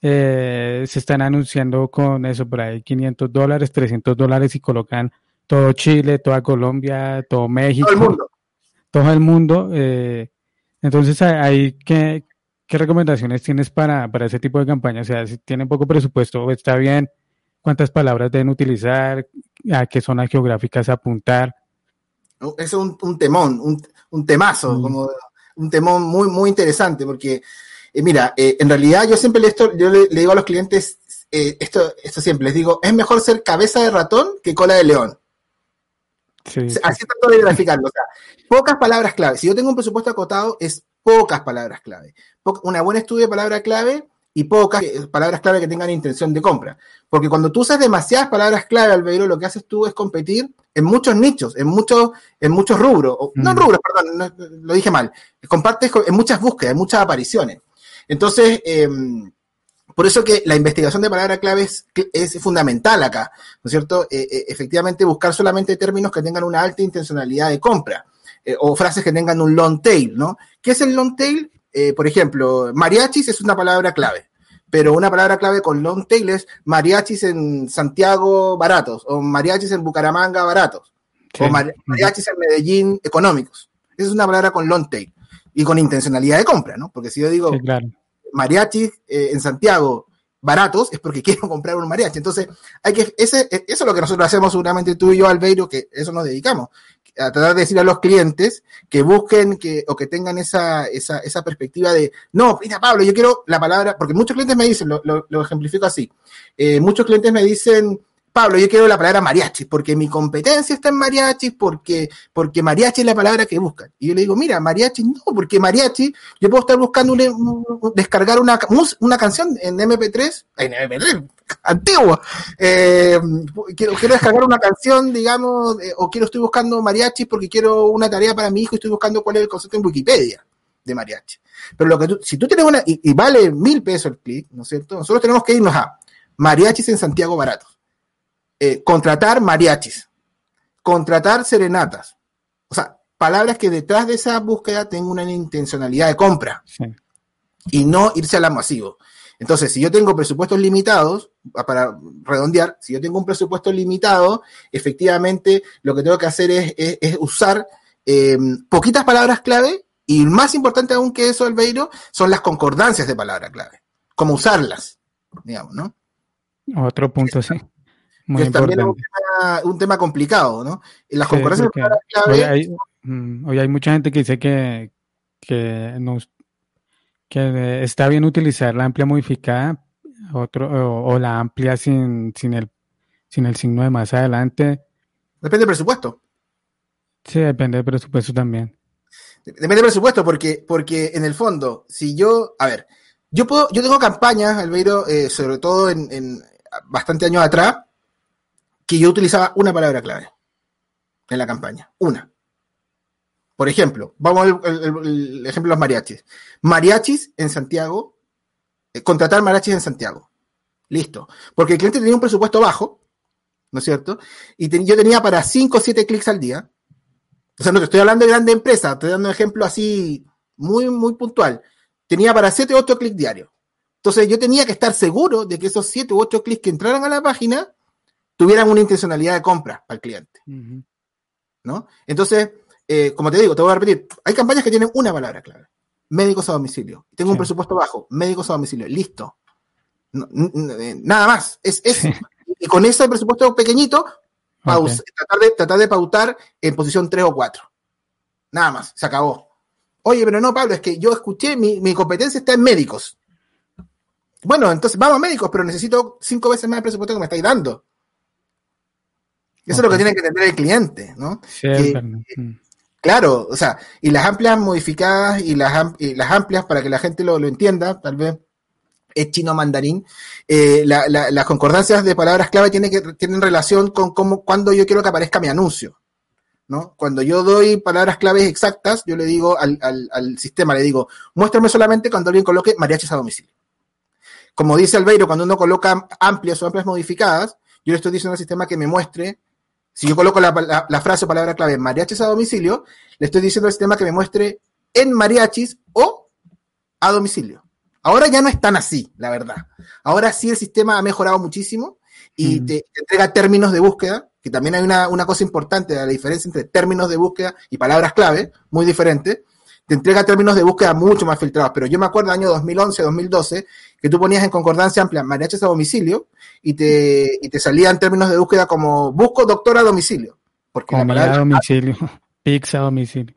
S2: eh, se están anunciando con eso por ahí 500 dólares, 300 dólares y colocan todo Chile, toda Colombia, todo México. Todo el mundo. Todo el mundo. Eh, entonces, ahí, ¿qué, ¿qué recomendaciones tienes para, para ese tipo de campaña? O sea, si tienen poco presupuesto, está bien, cuántas palabras deben utilizar, a qué zonas geográficas apuntar.
S3: Es un, un temón, un, un temazo, mm. como un temón muy, muy interesante, porque eh, mira, eh, en realidad yo siempre le, esto, yo le, digo a los clientes eh, esto, esto siempre, les digo, es mejor ser cabeza de ratón que cola de león. Así trato de graficarlo. O sea, pocas palabras clave. Si yo tengo un presupuesto acotado, es pocas palabras clave. una buena estudio de palabra clave y pocas palabras clave que tengan intención de compra. Porque cuando tú usas demasiadas palabras clave, Albeiro, lo que haces tú es competir en muchos nichos, en muchos, en muchos rubros. No mm. rubros, perdón, lo dije mal. Compartes en muchas búsquedas, en muchas apariciones. Entonces, em, por eso que la investigación de palabra clave es, fundamental acá, ¿no es cierto? Eh, eh, efectivamente, buscar solamente términos que tengan una alta intencionalidad de compra eh, o frases que tengan un long tail, ¿no? ¿Qué es el long tail? por ejemplo, mariachis es una palabra clave. pero una palabra clave con long tail es mariachis en Santiago baratos, o mariachis en Bucaramanga baratos, o mariachis en Medellín económicos. Esa es una palabra con long tail y con intencionalidad de compra, ¿no? Porque si yo digo mariachis eh, en Santiago baratos es porque (laughs) quiero comprar un mariachi. Entonces, hay que, ese, eso es lo que nosotros hacemos seguramente tú y yo, Albeiro, que eso nos dedicamos, a tratar de decir a los clientes que busquen que, o que tengan esa, esa, esa perspectiva de, no, mira Pablo, yo quiero la palabra, porque muchos clientes me dicen, lo, lo, ejemplifico así, eh, muchos clientes me dicen, Pablo, yo quiero la palabra mariachi, porque mi competencia está en mariachi, porque, porque mariachi es la palabra que buscan. Y yo le digo, mira, mariachi no, porque mariachi, yo puedo estar buscando descargar una, una canción en MP3, en MP3, antigua. Eh, quiero, quiero descargar una canción, digamos, eh, o quiero, estoy buscando mariachi porque quiero una tarea para mi hijo y estoy buscando cuál es el concepto en Wikipedia de mariachi. Pero lo que tú, si tú tienes una, y, y vale mil pesos el clic, ¿no es cierto? Nosotros tenemos que irnos a mariachis en Santiago baratos eh, contratar mariachis, contratar serenatas. O sea, palabras que detrás de esa búsqueda tengan una intencionalidad de compra y no irse a la masivo. Entonces, si yo tengo presupuestos limitados, para redondear, si yo tengo un presupuesto limitado, efectivamente lo que tengo que hacer es, usar em, poquitas palabras clave y más importante aún que eso, Albeiro, son las concordancias de palabra clave. Cómo usarlas, digamos, ¿no?
S2: Otro punto, sí
S3: que es también un tema, complicado, ¿no? Las concurrencias
S2: hoy hay, mm, hoy hay mucha gente que dice que, que, nos, que está bien utilizar la amplia modificada otro, o, la amplia sin, sin, el, sin el signo de más adelante.
S3: Depende del presupuesto.
S2: Sí, depende del presupuesto también.
S3: Depende del presupuesto, porque, porque en el fondo, si yo, a ver, yo puedo, yo tengo campañas, Albeiro, eh, sobre todo en, en bastante años atrás, que yo utilizaba una palabra clave en la campaña. Una. Por ejemplo, vamos al ejemplo de los mariachis. Mariachis en Santiago, eh, contratar mariachis en Santiago. Listo. Porque el cliente tenía un presupuesto bajo, ¿no es cierto? Y yo tenía para 5 o 7 clics al día. O sea, no te estoy hablando de grande empresa, estoy dando un ejemplo así muy, muy puntual. Tenía para 7 o 8 clics diarios. Entonces yo tenía que estar seguro de que esos 7 u 8 clics que entraran a la página tuvieran una intencionalidad de compra para el cliente. ¿No? Entonces, eh, como te digo, te voy a repetir, hay campañas que tienen una palabra clave. Médicos a domicilio. Tengo un presupuesto bajo, médicos a domicilio. Listo. Nada más. Es eso. Y con ese presupuesto pequeñito, tratar, de, tratar de pautar en posición 3 o 4. Nada más. Se acabó. Oye, pero no, Pablo, es que yo escuché, mi, mi competencia está en médicos. Bueno, entonces vamos a médicos, pero necesito cinco veces más el presupuesto que me estáis dando. Eso es lo que tiene que entender el cliente, ¿no? Sí, mm. Claro, o sea, y las amplias modificadas y las, las amplias para que la gente lo, entienda, tal vez es chino mandarín, eh, las concordancias de palabras clave tienen, que, tienen relación con cómo, cuando yo quiero que aparezca mi anuncio. ¿no? Cuando yo doy palabras claves exactas, yo le digo al, al, sistema, le digo, muéstrame solamente cuando alguien coloque mariachis a domicilio. Como dice Albeiro, cuando uno coloca amplias o amplias modificadas, yo le estoy diciendo al sistema que me muestre si yo coloco la, frase o palabra clave mariachis a domicilio, le estoy diciendo al sistema que me muestre en mariachis o a domicilio. Ahora ya no es tan así, la verdad. Ahora sí el sistema ha mejorado muchísimo y mm. te, entrega términos de búsqueda, que también hay una, una, cosa importante, la diferencia entre términos de búsqueda y palabras clave, muy diferente te entrega términos de búsqueda mucho más filtrados. Pero yo me acuerdo del año 2011, 2012, que tú ponías en concordancia amplia mariachis a domicilio y te, y te salían términos de búsqueda como busco doctor a domicilio.
S2: Porque Comida a domicilio, (laughs) pizza a domicilio.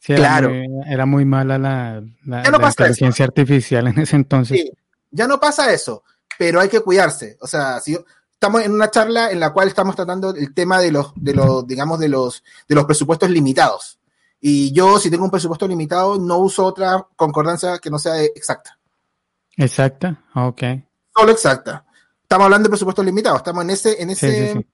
S2: claro. Era muy, mala la, la, inteligencia artificial en ese entonces. Sí,
S3: ya no pasa eso, pero hay que cuidarse. O sea, si estamos en una charla en la cual estamos tratando el tema de los, de los, digamos, de los, de los presupuestos limitados. Y yo, si tengo un presupuesto limitado, no uso otra concordancia que no sea exacta.
S2: Exacta, ok.
S3: Solo exacta. Estamos hablando de presupuestos limitados, estamos en ese, en ese,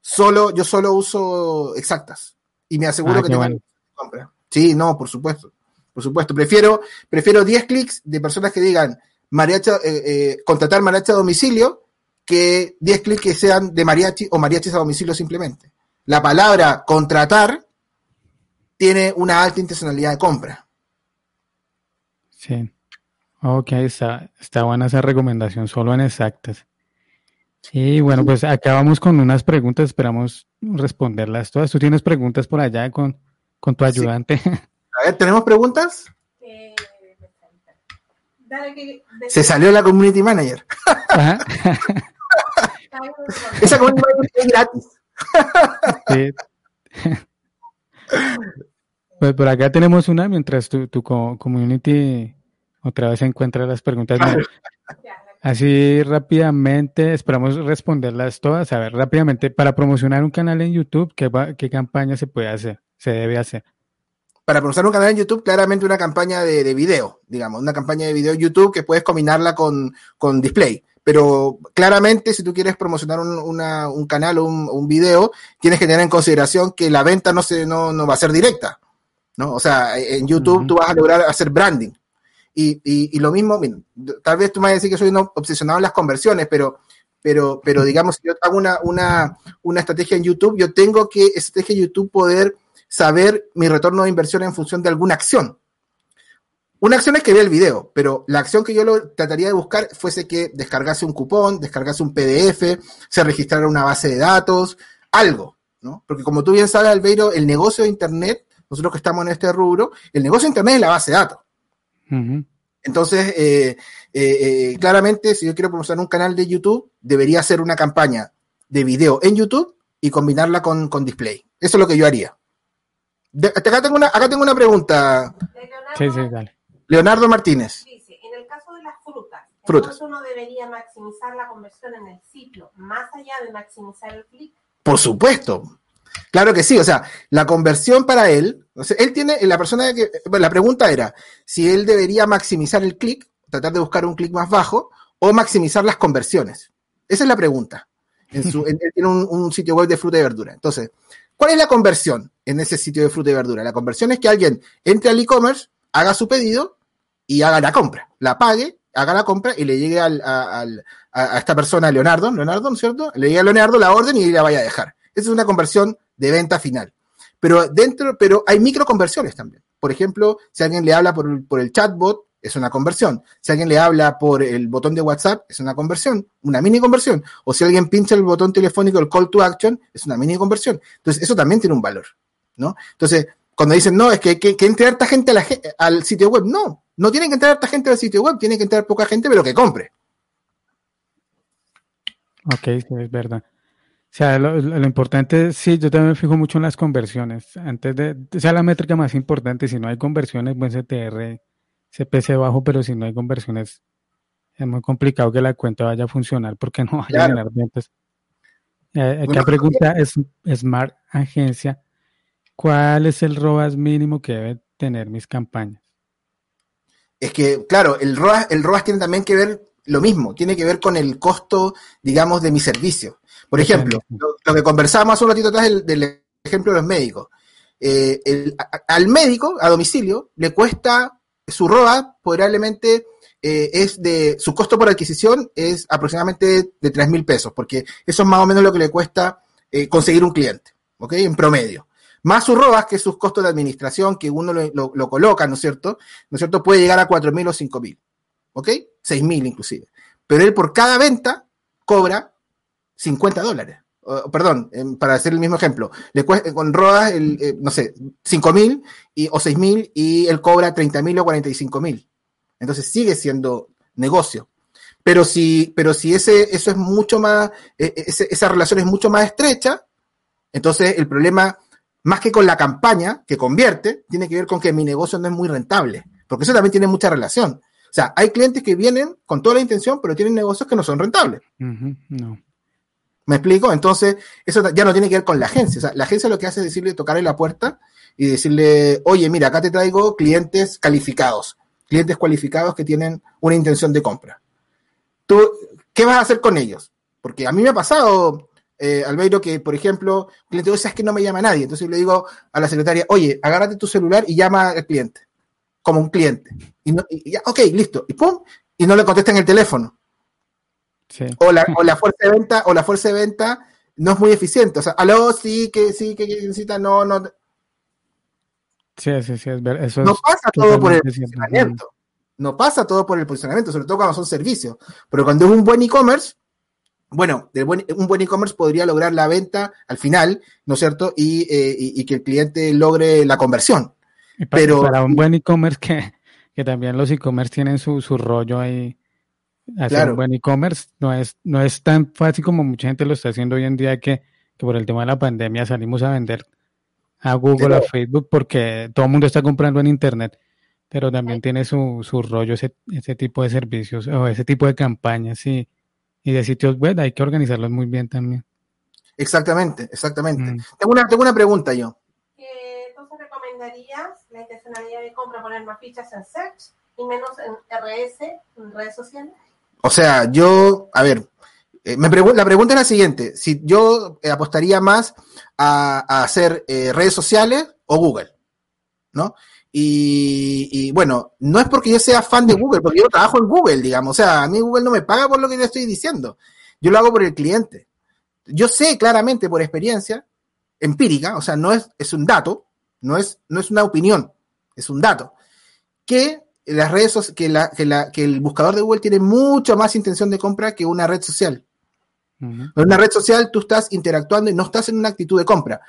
S3: solo, yo solo uso exactas. Y me aseguro ah, que tengo compra. Sí, no, por supuesto. Por supuesto. Prefiero, prefiero 10 clics de personas que digan mariachi, eh, eh, contratar mariachi a domicilio que 10 clics que sean de mariachi o mariachis a domicilio simplemente. La palabra contratar tiene una alta intencionalidad de compra.
S2: Sí. Ok, está, está buena esa recomendación, solo en exactas. Sí, bueno, pues acá vamos con unas preguntas, esperamos responderlas todas. ¿Tú tienes preguntas por allá con, con tu ayudante? (laughs)
S3: A ver, ¿tenemos preguntas? Se salió la community manager. (laughs) Esa community manager es gratis. (laughs)
S2: Pues por acá tenemos una mientras tu, tu community otra vez encuentra las preguntas. (laughs) Así rápidamente, esperamos responderlas todas. A ver, rápidamente, para promocionar un canal en YouTube, ¿qué, qué campaña se puede hacer? Se debe hacer.
S3: Para promocionar un canal en YouTube, claramente una campaña de, de video, digamos, una campaña de video en YouTube que puedes combinarla con, con display. Pero claramente, si tú quieres promocionar un, una, un canal o un, un, video, tienes que tener en consideración que la venta no, se, no, no va a ser directa. ¿No? O sea, en YouTube tú vas a lograr hacer branding. Y, y, lo mismo, tal vez tú me vas a decir que soy obsesionado en las conversiones, pero, pero, pero digamos, si yo hago una, una, una estrategia en YouTube, yo tengo que, estrategia en YouTube, poder saber mi retorno de inversión en función de alguna acción. Una acción es que vea el video, pero la acción que yo lo trataría de buscar fuese que descargase un cupón, descargase un PDF, se registrara una base de datos, algo, ¿no? Porque como tú bien sabes, Albeiro, el negocio de Internet, nosotros que estamos en este rubro, el negocio de Internet es la base de datos. Entonces, eh, eh, eh, claramente, si yo quiero promocionar un canal de YouTube, debería hacer una campaña de video en YouTube y combinarla con, display. Eso es lo que yo haría. acá, tengo una, acá tengo una pregunta.
S2: Sí, sí, dale.
S3: Leonardo Martínez.
S4: Dice, en el caso de las frutas, frutas. uno debería maximizar la conversión en el sitio, más allá de maximizar el clic.
S3: Por supuesto. Claro que sí, o sea, la conversión para él, o él tiene, la persona que, la pregunta era si él debería maximizar el clic, tratar de buscar un clic más bajo, o maximizar las conversiones. Esa es la pregunta. En su, él tiene un, sitio web de fruta y verdura. Entonces, ¿cuál es la conversión en ese sitio de fruta y verdura? La conversión es que alguien entre al e-commerce, haga su pedido y haga la compra, la pague, haga la compra y le llegue al, a, a, esta persona, Leonardo, Leonardo, ¿no es cierto? Le llegue a Leonardo la orden y la vaya a dejar. Esa es una conversión de venta final. Pero dentro, pero hay microconversiones también. Por ejemplo, si alguien le habla por, por el chatbot, es una conversión. Si alguien le habla por el botón de WhatsApp, es una conversión, una mini conversión. O si alguien pincha el botón telefónico, el call to action, es una mini conversión. Entonces, eso también tiene un valor, ¿no? Entonces, cuando dicen, no, es que, que, que entre harta gente al sitio web, no, no tiene que entrar harta gente al sitio web, tiene que entrar poca gente, pero que compre.
S2: Ok, es verdad. O sea, lo, importante, sí, yo también me fijo mucho en las conversiones. Antes de, o sea, la métrica más importante, si no hay conversiones, buen CTR, CPC bajo, pero si no hay conversiones, es muy complicado que la cuenta vaya a funcionar porque no vaya a generar ventas. Eh, acá pregunta es Smart Agencia, ¿cuál es el ROAS mínimo que deben tener mis campañas?
S3: Es que, claro, el ROAS, el ROAS tiene también que ver lo mismo, tiene que ver con el costo, digamos, de mi servicio. Por ejemplo, lo, que conversábamos hace un ratito atrás del, ejemplo de los médicos. Eh, al médico, a domicilio, le cuesta su ROA, probablemente eh, es de, su costo por adquisición es aproximadamente de 3 mil pesos, porque eso es más o menos lo que le cuesta eh, conseguir un cliente, ¿ok? En promedio. Más su ROAS, que sus costos de administración, que uno lo, lo, coloca, ¿no es cierto? ¿No es cierto? Puede llegar a 4 mil o 5 mil, ¿ok? 6 mil inclusive. Pero él por cada venta cobra 50 dólares. perdón, para hacer el mismo ejemplo, le cuesta con ROAS, el, eh, no sé, 5 mil o 6 mil y él cobra 30 mil o 45 mil. Entonces sigue siendo negocio. Pero si, pero si ese, eso es mucho más, e, e, esa relación es mucho más estrecha, entonces el problema, más que con la campaña que convierte, tiene que ver con que mi negocio no es muy rentable. Porque eso también tiene mucha relación. O sea, hay clientes que vienen con toda la intención, pero tienen negocios que no son rentables. no. ¿Me explico? Entonces, eso ya no tiene que ver con la agencia. La agencia lo que hace es decirle, tocarle la puerta y decirle, oye, mira, acá te traigo clientes calificados, clientes cualificados que tienen una intención de compra. ¿Tú qué vas a hacer con ellos? Porque a mí me ha pasado, eh, Albeiro, que, por ejemplo, el cliente dice, es que no me llama nadie. Entonces le digo a la secretaria, oye, agárrate tu celular y llama al cliente, como un cliente. Y, no, y ya, ok, listo. Y pum, y no le contestan el teléfono. O, la, o la fuerza de venta, o la fuerza de venta no es muy eficiente. O sea, aló, sí, que sí, que necesita, no, no.
S2: Sí, sí, sí, es verdad.
S3: no pasa todo por el funcionamiento. no pasa todo por el posicionamiento, sobre todo cuando son servicios. Pero cuando es un buen e-commerce, bueno, un buen e-commerce podría lograr la venta al final, ¿no es cierto? Y, eh, que el cliente logre la conversión.
S2: para, Pero para un buen e-commerce que, que también los e-commerce tienen su, su rollo ahí. Hacer un buen e-commerce no es, no es tan fácil como mucha gente lo está haciendo hoy en día que, que por el tema de la pandemia salimos a vender a Google, a Facebook, porque todo el mundo está comprando en Internet, pero también tiene su, su rollo ese, ese tipo de servicios o ese tipo de campañas y, y de sitios web, hay que organizarlos muy bien también.
S3: Exactamente, exactamente. Mm. Tengo, una, tengo una pregunta yo.
S4: ¿Entonces recomendarías la intencionalidad de compra poner más fichas en search y menos en RS, en redes sociales?
S3: O sea, yo, a ver, eh, me la pregunta es la siguiente, si yo eh, apostaría más a, hacer eh, redes sociales o Google, ¿no? Y, bueno, no es porque yo sea fan de Google, porque yo trabajo en Google, digamos. O sea, a mí Google no me paga por lo que le estoy diciendo. Yo lo hago por el cliente. Yo sé claramente por experiencia empírica, o sea, no es, es un dato, no es, no es una opinión, es un dato, que las redes que, la, que, la, que el buscador de Google tiene mucha más intención de compra que una red social. En una red social tú estás interactuando y no estás en una actitud de compra.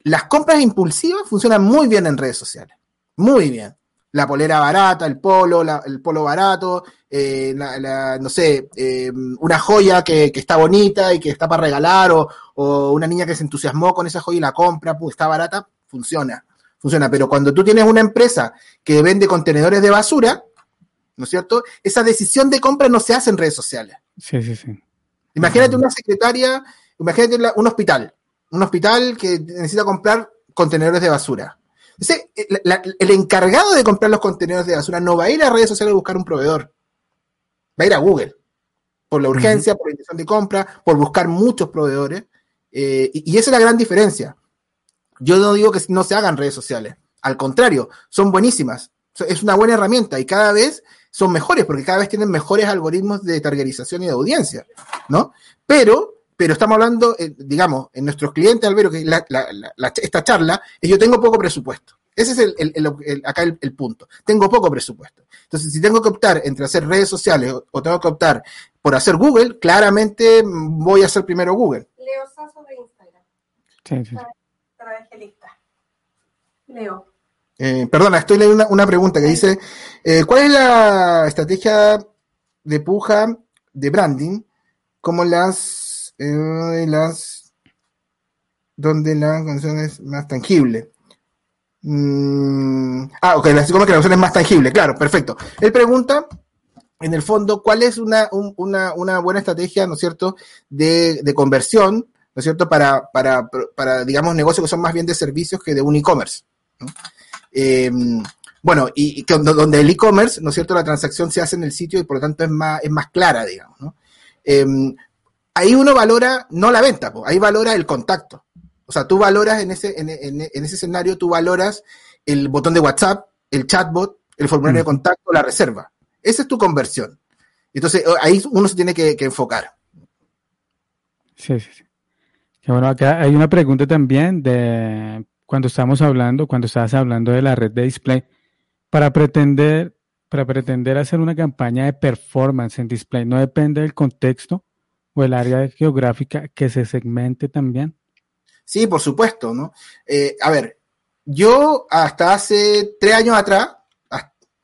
S3: Las compras impulsivas funcionan muy bien en redes sociales. Muy bien. La polera barata, el polo, el polo barato, eh, no sé, eh, una joya que, está bonita y que está para regalar, o, una niña que se entusiasmó con esa joya y la compra, pues está barata, funciona. Funciona. Pero cuando tú tienes una empresa que vende contenedores de basura, ¿no es cierto? Esa decisión de compra no se hace en redes sociales.
S2: Sí, sí, sí.
S3: Imagínate una secretaria, imagínate un hospital, un hospital que necesita comprar contenedores de basura. el encargado de comprar los contenedores de basura no va a ir a redes sociales a buscar un proveedor, va a ir a Google, por la urgencia, por la intención de compra, por buscar muchos proveedores. Eh, y, esa es la gran diferencia. Yo no digo que no se hagan redes sociales, al contrario, son buenísimas. Es una buena herramienta y cada vez son mejores porque cada vez tienen mejores algoritmos de targetización y de audiencia, ¿no? Pero, pero estamos hablando, eh, digamos, en nuestros clientes, Albero, que esta charla, es yo tengo poco presupuesto. Ese es el, acá el, punto. Tengo poco presupuesto. Entonces, si tengo que optar entre hacer redes sociales o, tengo que optar por hacer Google, claramente voy a hacer primero Google.
S4: Leo Sasso de Instagram. Sí, sí. Para, Leo.
S3: Eh, perdona, estoy leyendo una, pregunta que dice, eh, ¿cuál es la estrategia de puja de branding como las, eh, las donde la canción es más tangible? Mm, ah, ok, como que la canción es más tangible, claro, perfecto. Él pregunta, en el fondo, ¿cuál es una, una, buena estrategia, ¿no es cierto?, de conversión, ¿no es cierto?, para, para, para, digamos, negocios que son más bien de servicios que de un e-commerce. Em, bueno, y, donde el e-commerce, ¿no es cierto? La transacción se hace en el sitio y por lo tanto es más, es más clara, digamos, ¿no? Em, ahí uno valora no la venta, ahí valora el contacto. O sea, tú valoras en ese, en, ese escenario, tú valoras el botón de WhatsApp, el chatbot, el formulario de mm. contacto, la reserva. Esa es tu conversión. Entonces, ahí uno se tiene que, que enfocar.
S2: Sí, sí, sí. Bueno, acá hay una pregunta también de cuando estamos hablando, cuando estabas hablando de la red de display, para pretender, para pretender hacer una campaña de performance en display, ¿no depende del contexto o el área geográfica que se segmente también?
S3: Sí, por supuesto, ¿no? Eh, a ver, yo hasta hace tres años atrás,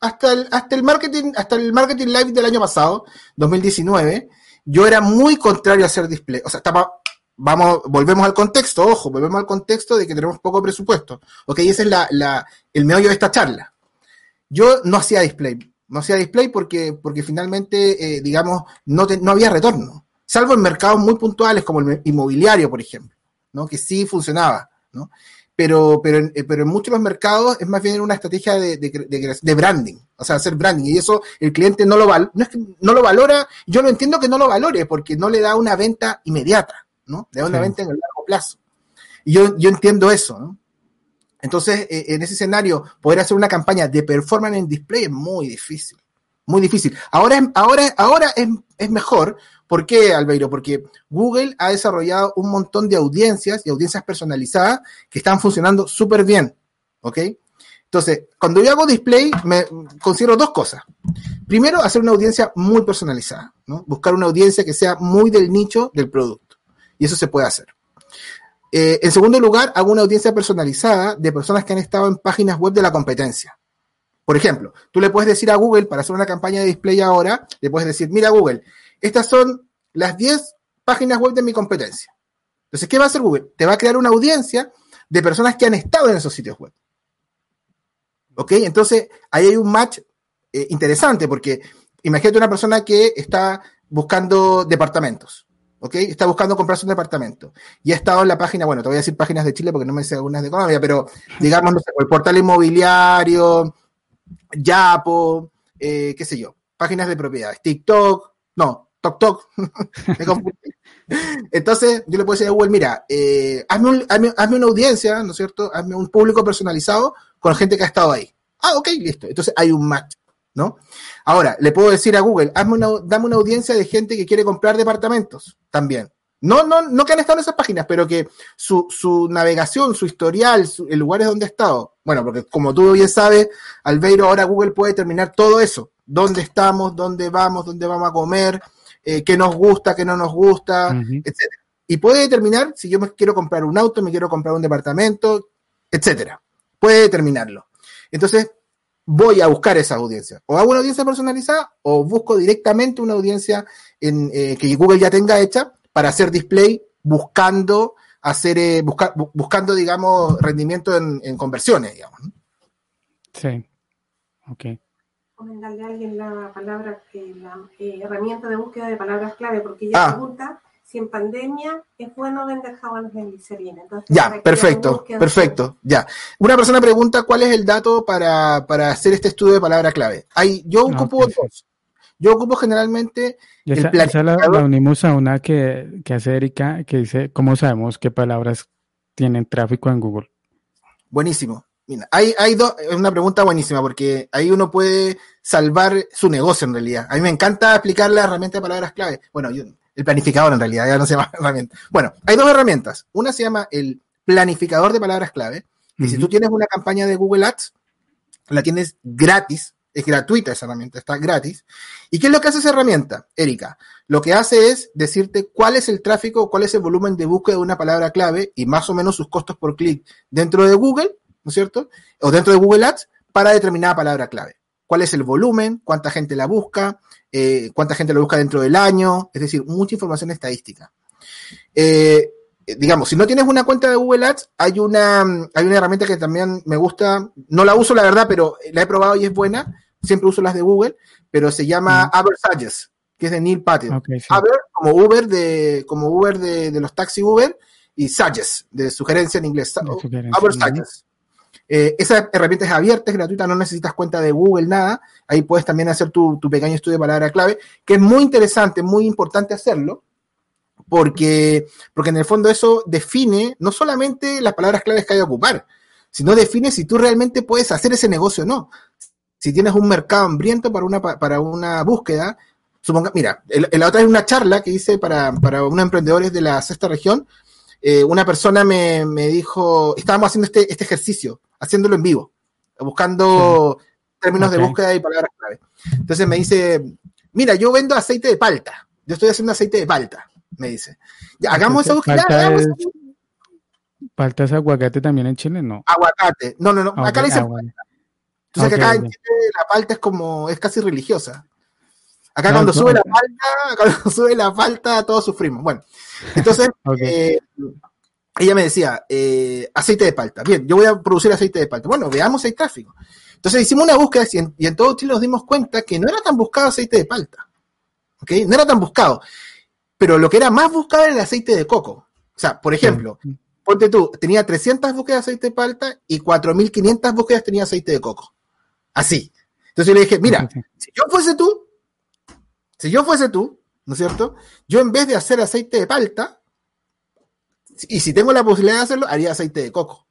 S3: hasta el, hasta el marketing, hasta el marketing live del año pasado, 2019, yo era muy contrario a hacer display. O sea, estaba vamos, volvemos al contexto, ojo, volvemos al contexto de que tenemos poco presupuesto. Ok, ese es la, el meollo de esta charla. Yo no hacía display, no hacía display porque, porque finalmente, eh, digamos, no, no había retorno, salvo en mercados muy puntuales como el inmobiliario, por ejemplo, ¿no? que sí funcionaba, ¿no? Pero, pero, en, eh, pero en muchos mercados es más bien una estrategia de, de, branding, o sea, hacer branding, y eso el cliente no lo, val, no, es que no lo valora, yo lo entiendo que no lo valore porque no le da una venta inmediata. ¿No? De una venta en el largo plazo. Y yo, yo entiendo eso, ¿no? Entonces, eh, en ese escenario, poder hacer una campaña de performance en display es muy difícil. Muy difícil. Ahora, ahora, ahora es, es mejor. ¿Por qué, Albeiro? Porque Google ha desarrollado un montón de audiencias y audiencias personalizadas que están funcionando súper bien. ¿Ok? Entonces, cuando yo hago display, me considero dos cosas. primero, hacer una audiencia muy personalizada, ¿no? Buscar una audiencia que sea muy del nicho del producto. Y eso se puede hacer. Eh, en segundo lugar, hago una audiencia personalizada de personas que han estado en páginas web de la competencia. Por ejemplo, tú le puedes decir a Google, para hacer una campaña de display ahora, le puedes decir, mira Google, estas son las 10 páginas web de mi competencia. Entonces, ¿qué va a hacer Google? Te va a crear una audiencia de personas que han estado en esos sitios web. ¿Ok? Entonces, ahí hay un match eh, interesante porque imagínate una persona que está buscando departamentos. ¿Ok? Está buscando comprarse un departamento. Y ha estado en la página, bueno, te voy a decir páginas de Chile porque no me sé algunas de Colombia, pero digamos, no sé, el portal inmobiliario, Yapo, eh, qué sé yo, páginas de propiedades, TikTok, no, TokTok. (laughs) Entonces, yo le puedo decir a Google, mira, eh, hazme, hazme, una audiencia, ¿no es cierto? Hazme un público personalizado con gente que ha estado ahí. Ah, ok, listo. Entonces hay un match, ¿no? Ahora, le puedo decir a Google, hazme una, dame una audiencia de gente que quiere comprar departamentos también. No, no, no que han estado en esas páginas, pero que su, su navegación, su historial, su, el lugares donde ha estado. Bueno, porque como tú bien sabes, Albeiro, ahora Google puede determinar todo eso. Dónde estamos, dónde vamos, dónde vamos a comer, eh, qué nos gusta, qué no nos gusta, etcétera. Y puede determinar si yo me quiero comprar un auto, me quiero comprar un departamento, etcétera. Puede determinarlo. Entonces, voy a buscar esa audiencia. O hago una audiencia personalizada o busco directamente una audiencia en, eh, que Google ya tenga hecha para hacer display buscando hacer eh, buscando digamos rendimiento en, conversiones digamos
S2: sí ok
S4: comentarle a alguien la palabra eh, la herramienta de búsqueda de palabras clave porque ella ah. pregunta si en pandemia es bueno vender jabones en glicerina.
S3: ya, perfecto, perfecto, ya. Una persona pregunta cuál es el dato para, hacer este estudio de palabra clave. Hay, yo ocupo dos. Yo ocupo generalmente
S2: el esa la, unimos a una que, que hace Erika, que dice, ¿cómo sabemos qué palabras tienen tráfico en Google?
S3: Buenísimo. Mira, hay, hay dos, es una pregunta buenísima porque ahí uno puede salvar su negocio en realidad. A mí me encanta explicar la herramienta de palabras clave. Bueno, yo, el planificador en realidad, ya no se llama (laughs) herramienta. Bueno, hay dos herramientas. Una se llama el planificador de palabras clave. Y si tú tienes una campaña de Google Ads, la tienes gratis, es gratuita esa herramienta, está gratis. ¿Y qué es lo que hace esa herramienta, Erika? Lo que hace es decirte cuál es el tráfico, cuál es el volumen de búsqueda de una palabra clave y más o menos sus costos por clic dentro de Google, ¿no es cierto? O dentro de Google Ads para determinada palabra clave. ¿Cuál es el volumen? ¿Cuánta gente la busca? Eh, cuánta gente lo busca dentro del año, es decir, mucha información estadística. Eh, digamos, si no tienes una cuenta de Google Ads, hay una, hay una herramienta que también me gusta, no la uso la verdad, pero la he probado y es buena, siempre uso las de Google, pero se llama mm. que es de Neil Patel. Okay, como Uber de, como Uber de, los taxi Uber, y Sages, de sugerencia en inglés. Aversages. Eh, esa herramienta es abierta, es gratuita, no necesitas cuenta de Google, nada. Ahí puedes también hacer tu, pequeño estudio de palabra clave, que es muy interesante, muy importante hacerlo, porque, porque en el fondo eso define no solamente las palabras claves que hay que ocupar, sino define si tú realmente puedes hacer ese negocio o no. Si tienes un mercado hambriento para una, para una búsqueda, suponga, mira, la otra es una charla que hice para, para unos emprendedores de la sexta región, eh, una persona me, me, dijo, estábamos haciendo este, este ejercicio, haciéndolo en vivo, buscando términos de búsqueda y palabras clave. Entonces me dice, mira, yo vendo aceite de palta, yo estoy haciendo aceite de palta, me dice. Ya, hagamos esa búsqueda.
S2: Palta es, aguacate también en Chile? No.
S3: Aguacate, no, no, no, acá le dicen palta. Entonces que acá en Chile la palta es como, es casi religiosa. Acá (laughs) cuando sube la falta, cuando sube la falta, todos sufrimos. Bueno, entonces, (laughs) eh, ella me decía, eh, aceite de palta. Bien, yo voy a producir aceite de palta. Bueno, veamos si hay tráfico. Entonces hicimos una búsqueda y en, y en todo Chile nos dimos cuenta que no era tan buscado aceite de palta. ¿Ok? No era tan buscado. Pero lo que era más buscado era el aceite de coco. O sea, por ejemplo, ponte tú, tenía 300 búsquedas de aceite de palta y 4.500 búsquedas tenía aceite de coco. Así. Entonces yo le dije, mira, (laughs) si yo fuese tú, si yo fuese tú, ¿no es cierto? Yo en vez de hacer aceite de palta, y si tengo la posibilidad de hacerlo, haría aceite de coco.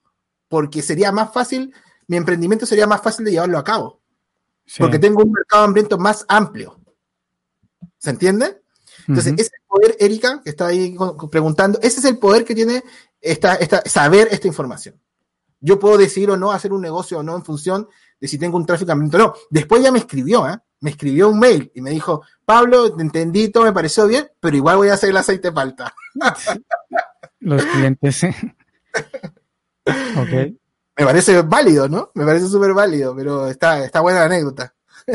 S3: Porque sería más fácil, mi emprendimiento sería más fácil de llevarlo a cabo. Porque tengo un mercado hambriento más amplio. ¿Se entiende? Entonces, ese poder, Erika, que está ahí preguntando, ese es el poder que tiene esta, esta, saber esta información. Yo puedo decidir o no hacer un negocio o no en función de si tengo un tráfico hambriento o no. Después ya me escribió, ¿eh? Me escribió un mail y me dijo, Pablo, te entendí, todo me pareció bien, pero igual voy a hacer el aceite falta. (laughs)
S2: Los clientes, (laughs)
S3: ok. Me parece válido, ¿no? Me parece súper válido, pero está, está buena la anécdota. (laughs)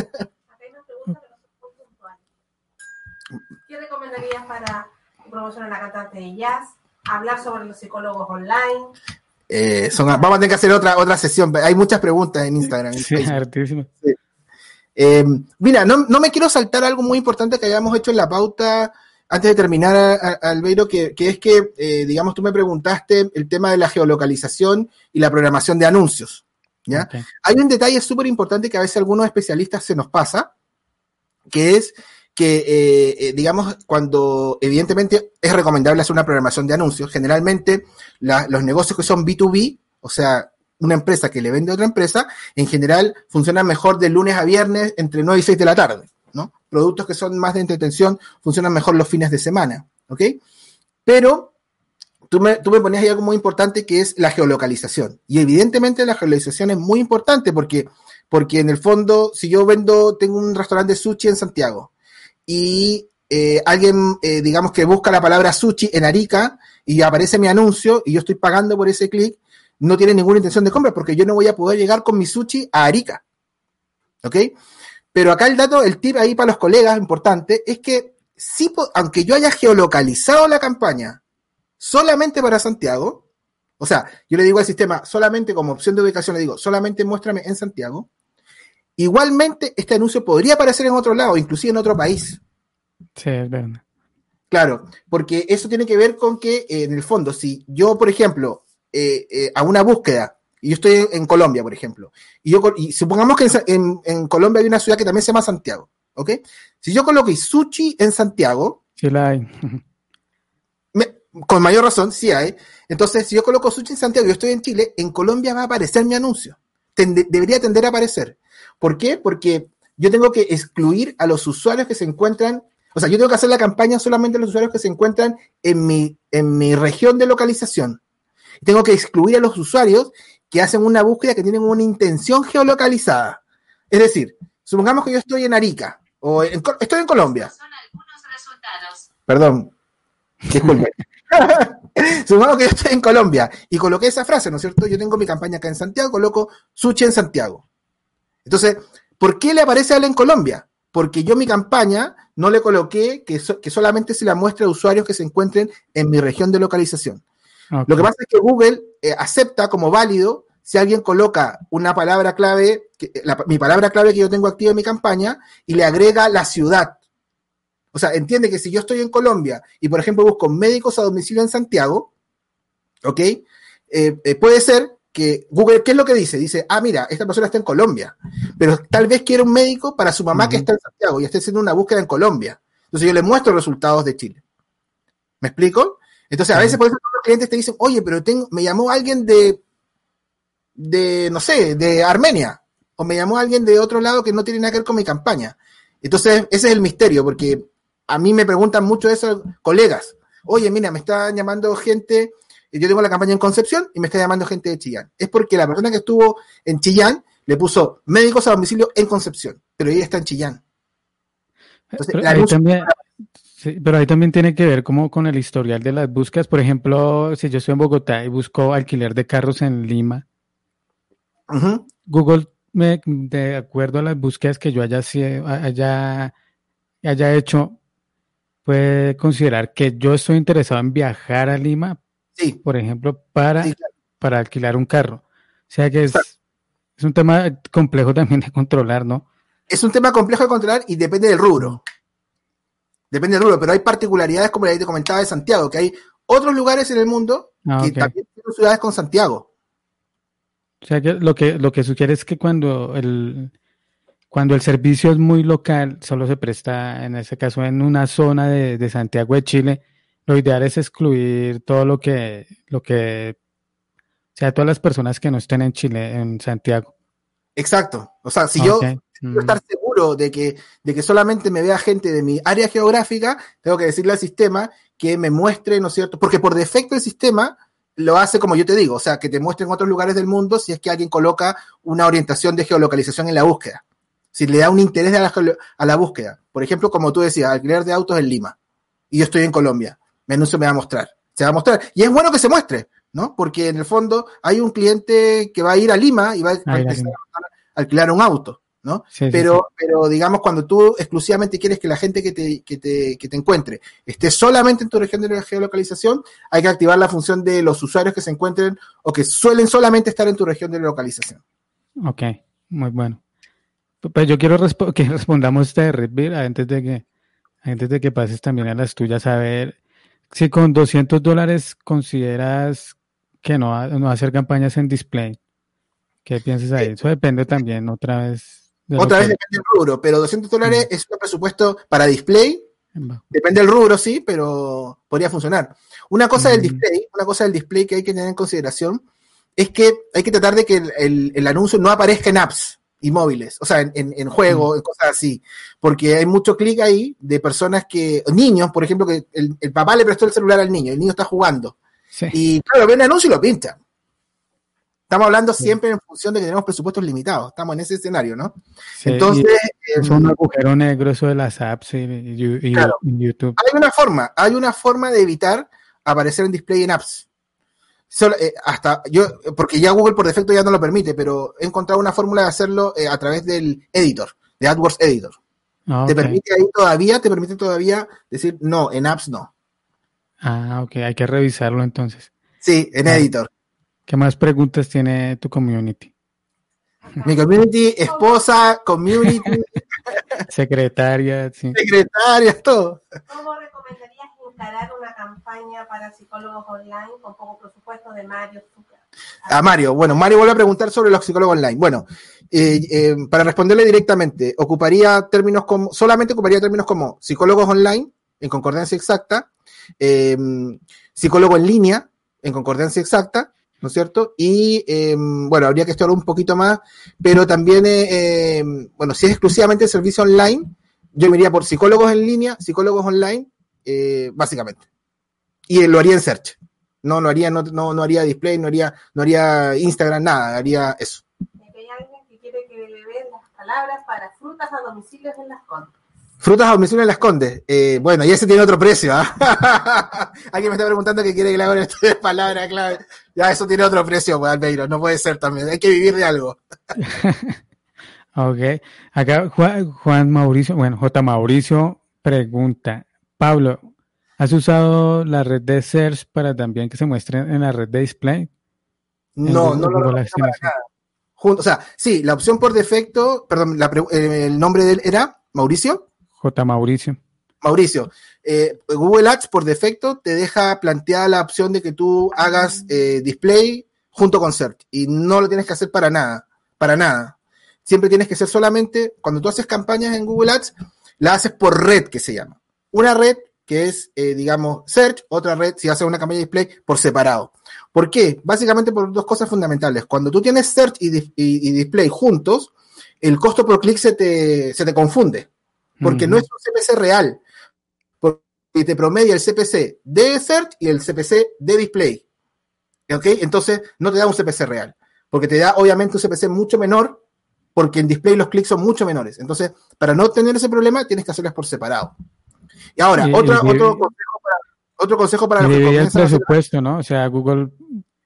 S4: ¿Qué recomendarías para promocionar a la cantante de jazz? Hablar sobre los psicólogos online.
S3: Eh, vamos a tener que hacer otra, otra sesión. Hay muchas preguntas en Instagram. Sí, eh, mira, no, me quiero saltar algo muy importante que hayamos hecho en la pauta antes de terminar, Albeiro, que, que es que, eh, digamos, tú me preguntaste el tema de la geolocalización y la programación de anuncios. ¿ya? Hay un detalle súper importante que a veces a algunos especialistas se nos pasa, que es que, eh, digamos, cuando evidentemente es recomendable hacer una programación de anuncios, generalmente los negocios que son B2B, o sea, una empresa que le vende a otra empresa, en general funcionan mejor de lunes a viernes entre 9 y 6 de la tarde, ¿no? Productos que son más de entretención funcionan mejor los fines de semana, ¿ok? Pero tú me, tú me ponías ahí algo muy importante que es la geolocalización. Y evidentemente la geolocalización es muy importante porque, porque en el fondo, si yo vendo, tengo un restaurante de sushi en Santiago y eh, alguien, eh, digamos que busca la palabra sushi en Arica y aparece mi anuncio y yo estoy pagando por ese clic, no tiene ninguna intención de compra porque yo no voy a poder llegar con mi sushi a Arica. ¿Ok? Pero acá el dato, el tip ahí para los colegas importante es que si, aunque yo haya geolocalizado la campaña solamente para Santiago, o sea, yo le digo al sistema solamente como opción de ubicación, le digo solamente muéstrame en Santiago, igualmente este anuncio podría aparecer en otro lado, inclusive en otro país.
S2: Sí, es verdad.
S3: Claro, porque eso tiene que ver con que, eh, en el fondo, si yo, por ejemplo, eh, eh, a una búsqueda, y yo estoy en, Colombia, por ejemplo, y, yo, y supongamos que en, Colombia hay una ciudad que también se llama Santiago, ¿ok? Si yo coloco sushi en Santiago,
S2: sí la hay. (laughs)
S3: con mayor razón, sí hay. Entonces, si yo coloco sushi en Santiago y yo estoy en Chile, en Colombia va a aparecer mi anuncio. debería tender a aparecer. ¿Por qué? Porque yo tengo que excluir a los usuarios que se encuentran, o sea, yo tengo que hacer la campaña solamente a los usuarios que se encuentran en mi, en mi región de localización. Tengo que excluir a los usuarios que hacen una búsqueda que tienen una intención geolocalizada. Es decir, supongamos que yo estoy en Arica o estoy en Colombia. Son algunos resultados. Perdón, disculpe. (laughs) supongamos que yo estoy en Colombia y coloqué esa frase, ¿no es cierto? Yo tengo mi campaña acá en Santiago, coloco Suchi en Santiago. Entonces, ¿por qué le aparece a él en Colombia? Porque yo mi campaña no le coloqué que, que solamente se la muestre a usuarios que se encuentren en mi región de localización. Lo que pasa es que Google eh, acepta como válido si alguien coloca una palabra clave, mi palabra clave que yo tengo activa en mi campaña, y le agrega la ciudad. O sea, entiende que si yo estoy en Colombia y, por ejemplo, busco médicos a domicilio en Santiago, ¿ok? Eh, eh, puede ser que Google, ¿qué es lo que dice? Dice, ah, mira, esta persona está en Colombia, pero tal vez quiere un médico para su mamá que está en Santiago y está haciendo una búsqueda en Colombia. Entonces yo le muestro resultados de Chile. ¿Me explico? Entonces, a veces por eso los clientes te dicen, oye, pero tengo, me llamó alguien de, de, no sé, de Armenia, o me llamó alguien de otro lado que no tiene nada que ver con mi campaña. Entonces, ese es el misterio, porque a mí me preguntan mucho eso colegas. Oye, mira, me está llamando gente, yo tengo la campaña en Concepción y me está llamando gente de Chillán. Es porque la persona que estuvo en Chillán le puso médicos a domicilio en Concepción, pero ella está en Chillán.
S2: Entonces, la Sí, pero ahí también tiene que ver como con el historial de las búsquedas. Por ejemplo, si yo estoy en Bogotá y busco alquiler de carros en Lima, Google, me, de acuerdo a las búsquedas que yo haya, haya, haya hecho, puede considerar que yo estoy interesado en viajar a Lima, sí. por ejemplo, para, para alquilar un carro. O sea que es, es un tema complejo también de controlar, ¿no?
S3: Es un tema complejo de controlar y depende del rubro. Depende del rubro, pero hay particularidades, como te comentaba de Santiago, que hay otros lugares en el mundo ah, que también tienen ciudades con Santiago.
S2: O sea, que lo que lo que sugiere es que cuando el cuando el servicio es muy local, solo se presta, en ese caso, en una zona de, Santiago de Chile, lo ideal es excluir todo lo que, lo que, o sea, todas las personas que no estén en Chile, en Santiago.
S3: Exacto. O sea, si yo quiero estar mm. seguro de que, de que solamente me vea gente de mi área geográfica, tengo que decirle al sistema que me muestre, ¿no es cierto? Porque por defecto el sistema lo hace como yo te digo, o sea, que te muestre en otros lugares del mundo si es que alguien coloca una orientación de geolocalización en la búsqueda. si le da un interés a la, a la búsqueda. Por ejemplo, como tú decías, alquiler de autos en Lima. Y yo estoy en Colombia. Mi anuncio me va a mostrar. Se va a mostrar. Y es bueno que se muestre, ¿no? Porque en el fondo hay un cliente que va a ir a Lima y va a, empezar a alquilar un auto. ¿no? pero, pero digamos, cuando tú exclusivamente quieres que la gente que te, que te, que te encuentre esté solamente en tu región de geolocalización, hay que activar la función de los usuarios que se encuentren o que suelen solamente estar en tu región de localización.
S2: Ok, muy bueno. Pues yo quiero que (laughs) respondamos este Redbeer antes de que antes de que pases también a las tuyas a ver si con 200 dólares consideras que no, no hacer campañas en display. ¿Qué piensas ahí? Eso depende también otra vez
S3: otra vez depende del rubro, pero 200 dólares es un presupuesto para display. Depende del rubro, sí, pero podría funcionar. Una cosa del display, una cosa del display que hay que tener en consideración es que hay que tratar de que el, anuncio no aparezca en apps y móviles, o sea, en, en, juegos, mm. cosas así, porque hay mucho clic ahí de personas que, niños, por ejemplo, que el, papá le prestó el celular al niño, el niño está jugando, y claro, ve un anuncio y lo pinta. Estamos hablando siempre en función de que tenemos presupuestos limitados. Estamos en ese escenario, ¿no?
S2: Entonces. Es un em, agujero negro eso de las apps y, YouTube.
S3: Hay una forma, hay una forma de evitar aparecer en display en apps. Eh, hasta yo, porque ya Google por defecto ya no lo permite, pero he encontrado una fórmula de hacerlo eh, a través del editor, de AdWords Editor. Ah, te permite ahí todavía, te permite todavía decir no, en apps no.
S2: Ah, ok, hay que revisarlo entonces.
S3: Sí, en ah. editor.
S2: ¿Qué más preguntas tiene tu community?
S3: Mi community, esposa, community. (laughs)
S2: Secretaria, sí.
S3: Secretaria, todo.
S4: ¿Cómo recomendarías encarar una campaña para psicólogos online con poco presupuesto de Mario
S3: A Mario, bueno, Mario vuelve a preguntar sobre los psicólogos online. Bueno, eh, eh, para responderle directamente, ocuparía términos como, solamente ocuparía términos como psicólogos online, en concordancia exacta, eh, psicólogo en línea, en concordancia exacta, ¿no es cierto? Y em, bueno, habría que estudiar un poquito más, pero también, eh, em, bueno, si es exclusivamente servicio online, yo me iría por psicólogos en línea, psicólogos online, eh, básicamente. Y lo haría en search. No, no haría, no, no, haría display, no haría, no haría Instagram, nada, haría eso.
S4: Hay alguien que quiere que le den las palabras para frutas a domicilio en las compras.
S3: Frutas a domicilio en las Condes. Eh, bueno, y ese tiene otro precio. ¿ah? (laughs) Alguien me está preguntando que quiere que le haga de palabra clave. Ya, eso tiene otro precio, pues, Albeiro. No puede ser también. Hay que vivir de algo. (laughs)
S2: ok. Acá Juan, Mauricio, bueno, J. Mauricio pregunta. Pablo, ¿has usado la red de search para también que se muestre en la red de display?
S3: No, no, lo no, O sea, sí, la opción por defecto, perdón, eh, el nombre de él era Mauricio.
S2: J. Mauricio.
S3: Mauricio, eh, Google Ads por defecto te deja plantear la opción de que tú hagas eh, display junto con Search y no lo tienes que hacer para nada, para nada. Siempre tienes que ser solamente, cuando tú haces campañas en Google Ads, la haces por red que se llama. Una red que es, eh, digamos, Search, otra red, si haces una campaña de display, por separado. ¿Por qué? Básicamente por dos cosas fundamentales. Cuando tú tienes Search y, y Display juntos, el costo por clic se te, se te confunde porque no es un CPC real, porque te promedia el CPC de Search y el CPC de Display. ¿Ok? Entonces no te da un CPC real, porque te da obviamente un CPC mucho menor, porque en Display los clics son mucho menores. Entonces, para no tener ese problema, tienes que hacerlas por separado. Y ahora, otro, consejo para, otro consejo para
S2: los que el presupuesto, ¿no? O sea, Google,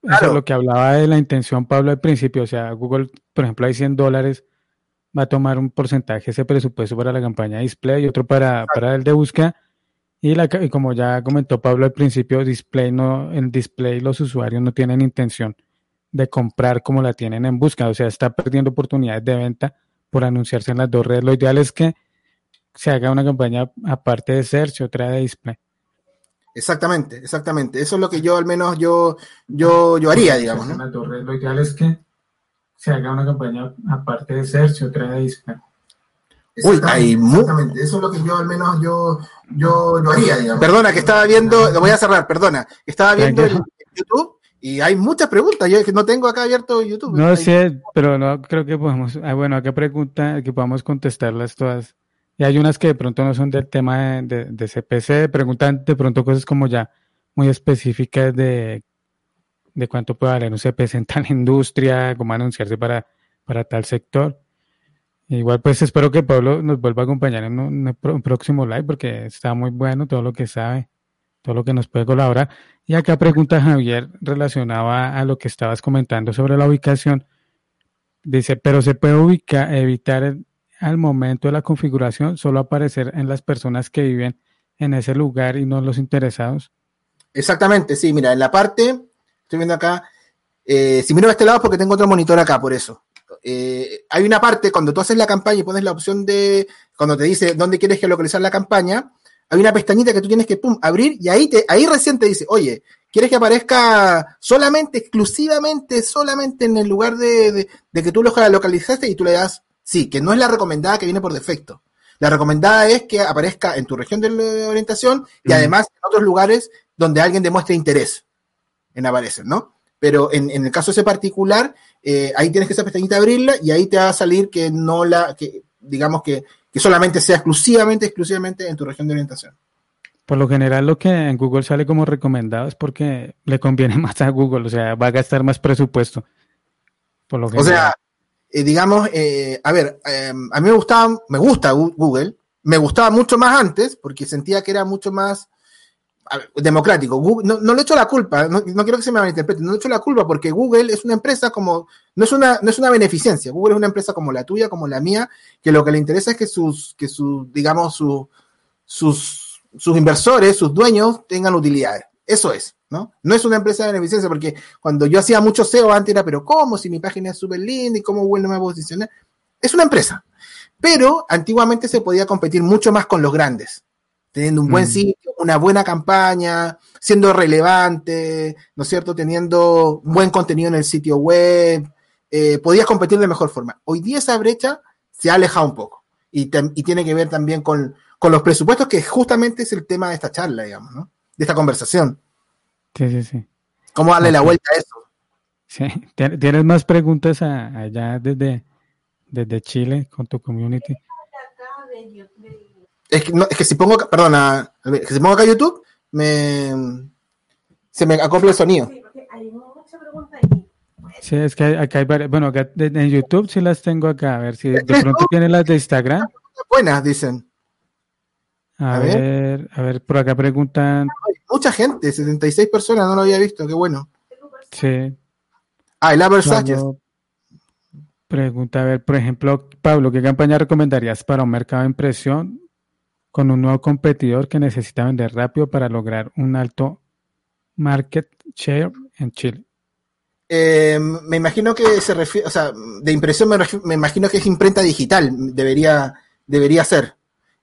S2: eso es lo que hablaba de la intención, Pablo, al principio. O sea, Google, por ejemplo, hay 100 dólares va a tomar un porcentaje ese presupuesto para la campaña display y otro para, para el de búsqueda. Y, la, y como ya comentó Pablo al principio, display no, en display los usuarios no tienen intención de comprar como la tienen en búsqueda, o sea, está perdiendo oportunidades de venta por anunciarse en las dos redes. Lo ideal es que se haga una campaña aparte de search, otra de display.
S3: Exactamente, exactamente. Eso es lo que yo al menos yo yo yo haría, digamos. Lo
S2: ideal es que se haga una campaña aparte de Search, otra de.
S3: Uy, hay Exactamente, eso es lo que yo al menos yo, yo lo haría, digamos. Perdona, que estaba viendo, lo voy a cerrar, perdona. Estaba viendo el, YouTube y hay muchas preguntas. Yo no tengo acá abierto YouTube.
S2: No sé, pero no creo que podamos. Ah, bueno, acá pregunta que podamos contestarlas todas. Y hay unas que de pronto no son del tema de, de CPC, preguntan de pronto cosas como ya muy específicas de de cuánto puede valer un CPC en tal industria, cómo anunciarse para, para tal sector. Igual pues espero que Pablo nos vuelva a acompañar en un, próximo live porque está muy bueno todo lo que sabe, todo lo que nos puede colaborar. Y acá pregunta Javier relacionada a lo que estabas comentando sobre la ubicación. Dice, pero se puede ubicar, evitar al momento de la configuración solo aparecer en las personas que viven en ese lugar y no los interesados.
S3: Exactamente, sí, mira, en la parte, estoy viendo acá, eh, si miro a este lado es porque tengo otro monitor acá, por eso. Eh, hay una parte, cuando tú haces la campaña y pones la opción de, cuando te dice dónde quieres geolocalizar la campaña, hay una pestañita que tú tienes que pum, abrir y ahí, te, ahí recién te dice, oye, ¿quieres que aparezca solamente, exclusivamente, solamente en el lugar de, que tú lo localizaste y tú le das sí, que no es la recomendada que viene por defecto. La recomendada es que aparezca en tu región de orientación y además en otros lugares donde alguien demuestre interés en aparecer, ¿no? Pero en, el caso ese particular, eh, ahí tienes que esa pestañita abrirla y ahí te va a salir que no la, que digamos que, que solamente sea exclusivamente, exclusivamente en tu región de orientación.
S2: Por lo general lo que en Google sale como recomendado es porque le conviene (laughs) más a Google, o sea, va a gastar más presupuesto.
S3: Por lo o sea, eh, digamos, eh, a ver, a mí me gustaba, me gusta Google, me gustaba mucho más antes porque sentía que era mucho más democrático. no, le echo la culpa, no, quiero que se me malinterprete, no le echo la culpa porque Google es una empresa como, no es una, no es una beneficencia, Google es una empresa como la tuya, como la mía, que lo que le interesa es que sus, que sus, digamos, sus, sus inversores, sus dueños tengan utilidades. Eso es, ¿no? No es una empresa de beneficencia porque cuando yo hacía mucho SEO antes era, pero ¿cómo? Si mi página es súper linda y cómo Google no me va a posicionar. Es una empresa. Pero antiguamente se podía competir mucho más con los grandes teniendo un buen mm. sitio, una buena campaña, siendo relevante, ¿no es cierto? Teniendo buen contenido en el sitio web, eh, podías competir de mejor forma. Hoy día esa brecha se ha alejado un poco y, tiene que ver también con, los presupuestos, que justamente es el tema de esta charla, digamos, ¿no? De esta conversación.
S2: Sí, sí, sí.
S3: ¿Cómo darle la vuelta a eso?
S2: Sí, ¿tienes más preguntas allá desde, desde Chile con tu community?
S3: Es que, es que si pongo, perdona, es que si pongo acá YouTube, me, se me acopla el sonido. Sí, porque hay mucha
S2: pregunta ahí. Sí, es que acá hay varias, bueno, acá en YouTube sí las tengo acá, a ver si de pronto tienen las de Instagram.
S3: Buenas, dicen.
S2: A, ver, a ver, por acá preguntan.
S3: mucha gente, 76 personas, no lo había visto, qué bueno.
S2: Sí.
S3: Ah, el Aver Sánchez.
S2: Pregunta, a ver, por ejemplo, Pablo, ¿qué campaña recomendarías para un mercado de impresión con un nuevo competidor que necesita vender rápido para lograr un alto market share en Chile?
S3: Eh, me imagino que se refiere, o sea, de impresión me, imagino que es imprenta digital, debería, debería ser.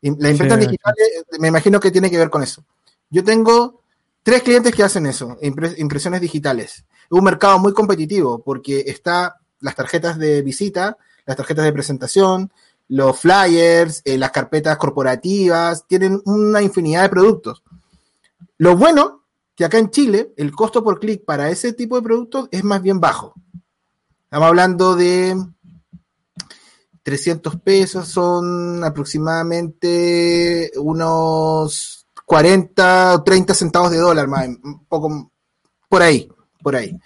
S3: La imprenta digital eh, me imagino que tiene que ver con eso. Yo tengo tres clientes que hacen eso, impresiones digitales. Es un mercado muy competitivo porque está las tarjetas de visita, las tarjetas de presentación, los flyers, eh, las carpetas corporativas, tienen una infinidad de productos. Lo bueno que acá en Chile el costo por clic para ese tipo de productos es más bien bajo. Estamos hablando de 300 pesos, son aproximadamente unos 40 o 30 centavos de dólar, más, un poco por ahí, por ahí.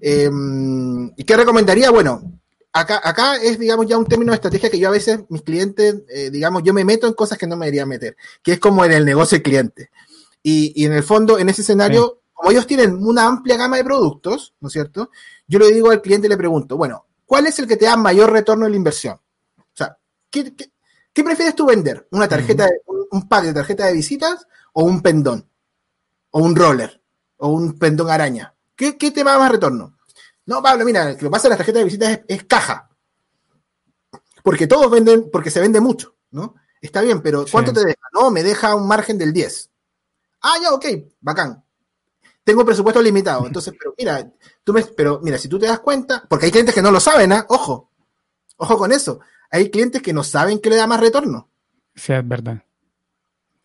S3: Em, ¿Y qué recomendaría? Bueno, acá, acá es, digamos, ya un término de estrategia que yo a veces, mis clientes, eh, digamos, yo me meto en cosas que no me debería meter, que es como en el negocio del cliente. Y, en el fondo, en ese escenario, como ellos tienen una amplia gama de productos, ¿no es cierto? Yo le digo al cliente y le pregunto, bueno, ¿cuál es el que te da mayor retorno de la inversión? O sea, ¿qué, prefieres tú vender? ¿Una tarjeta, un, pack de tarjeta de visitas o un pendón? ¿O un roller? ¿O un pendón araña? ¿Qué, qué te da más retorno? No, Pablo, mira, lo que pasa en las tarjetas de visitas es, caja. Porque todos venden, porque se vende mucho, ¿no? Está bien, pero ¿cuánto te deja? No, me deja un margen del 10. Ah, ya, ok, bacán. Tengo presupuesto limitado. Entonces, pero mira, tú me, pero mira, si tú te das cuenta, porque hay clientes que no lo saben, ¿ah? Ojo, ojo con eso. Hay clientes que no saben que le da más retorno.
S2: Sí, es verdad.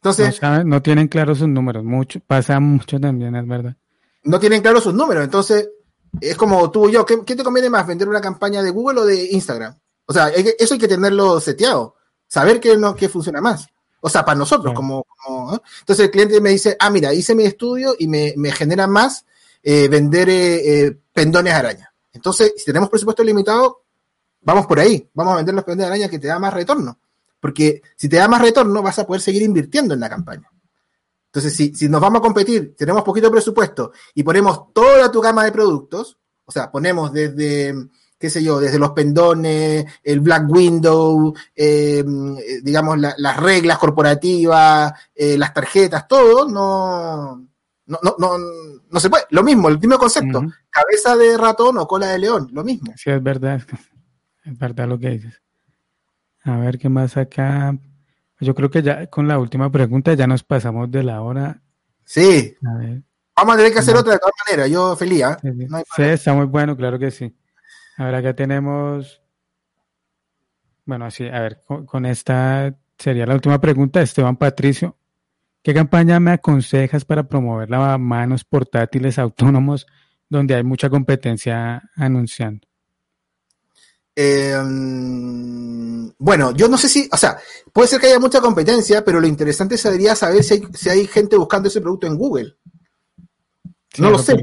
S2: Entonces. No, no tienen claros sus números. Mucho, pasa mucho también, es verdad.
S3: No tienen claros sus números. Entonces, es como tú y yo, ¿qué, te conviene más, vender una campaña de Google o de Instagram? O sea, eso hay que tenerlo seteado, saber qué, no, qué funciona más. O sea, para nosotros, como, Entonces el cliente me dice, ah, mira, hice mi estudio y me, genera más eh, vender eh, eh, pendones araña. Entonces, si tenemos presupuesto limitado, vamos por ahí, vamos a vender los peones de araña que te da más retorno. Porque si te da más retorno, vas a poder seguir invirtiendo en la campaña. Entonces, si, si nos vamos a competir, tenemos poquito presupuesto y ponemos toda tu gama de productos, o sea, ponemos desde, qué sé yo, desde los pendones, el Black Window, eh, digamos, las reglas corporativas, eh, las tarjetas, todo, no, no, no, no, no se puede. Lo mismo, el mismo concepto. Cabeza de ratón o cola de león, lo mismo.
S2: Sí, es verdad. Es verdad lo que dices. A ver qué más acá. Yo creo que ya con la última pregunta ya nos pasamos de la hora.
S3: Sí. Vamos a tener que hacer otra de todas maneras. Yo feliz. ¿ah?
S2: Sí, está muy bueno, claro que sí. A ver, acá tenemos. Bueno, así, a ver, con esta sería la última pregunta. Esteban Patricio. ¿Qué campaña me aconsejas para promover manos portátiles autónomos donde hay mucha competencia anunciando?
S3: Eh, bueno, yo no sé si, o sea, puede ser que haya mucha competencia, pero lo interesante sería saber si hay, si hay gente buscando ese producto en Google. no lo sé.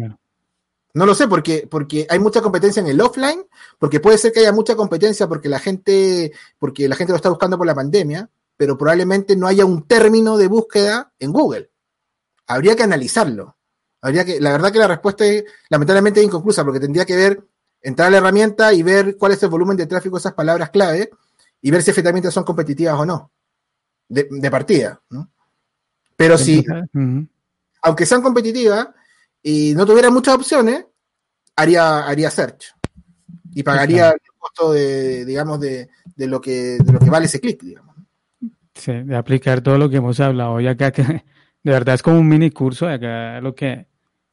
S3: No lo sé porque, porque hay mucha competencia en el offline, porque puede ser que haya mucha competencia porque la gente, porque la gente lo está buscando por la pandemia, pero probablemente no haya un término de búsqueda en Google. Habría que analizarlo. Habría que, la verdad que la respuesta es lamentablemente inconclusa, porque tendría que ver, entrar a la herramienta y ver cuál es el volumen de tráfico de esas palabras clave y ver si efectivamente son competitivas o no. De, partida. Pero si, aunque sean competitivas y no tuviera muchas opciones, haría, haría search. Y pagaría el costo de, digamos, de, de, lo que, de lo que vale ese clic, digamos.
S2: Sí, de aplicar todo lo que hemos hablado hoy acá, que de verdad es como un mini curso de acá lo que,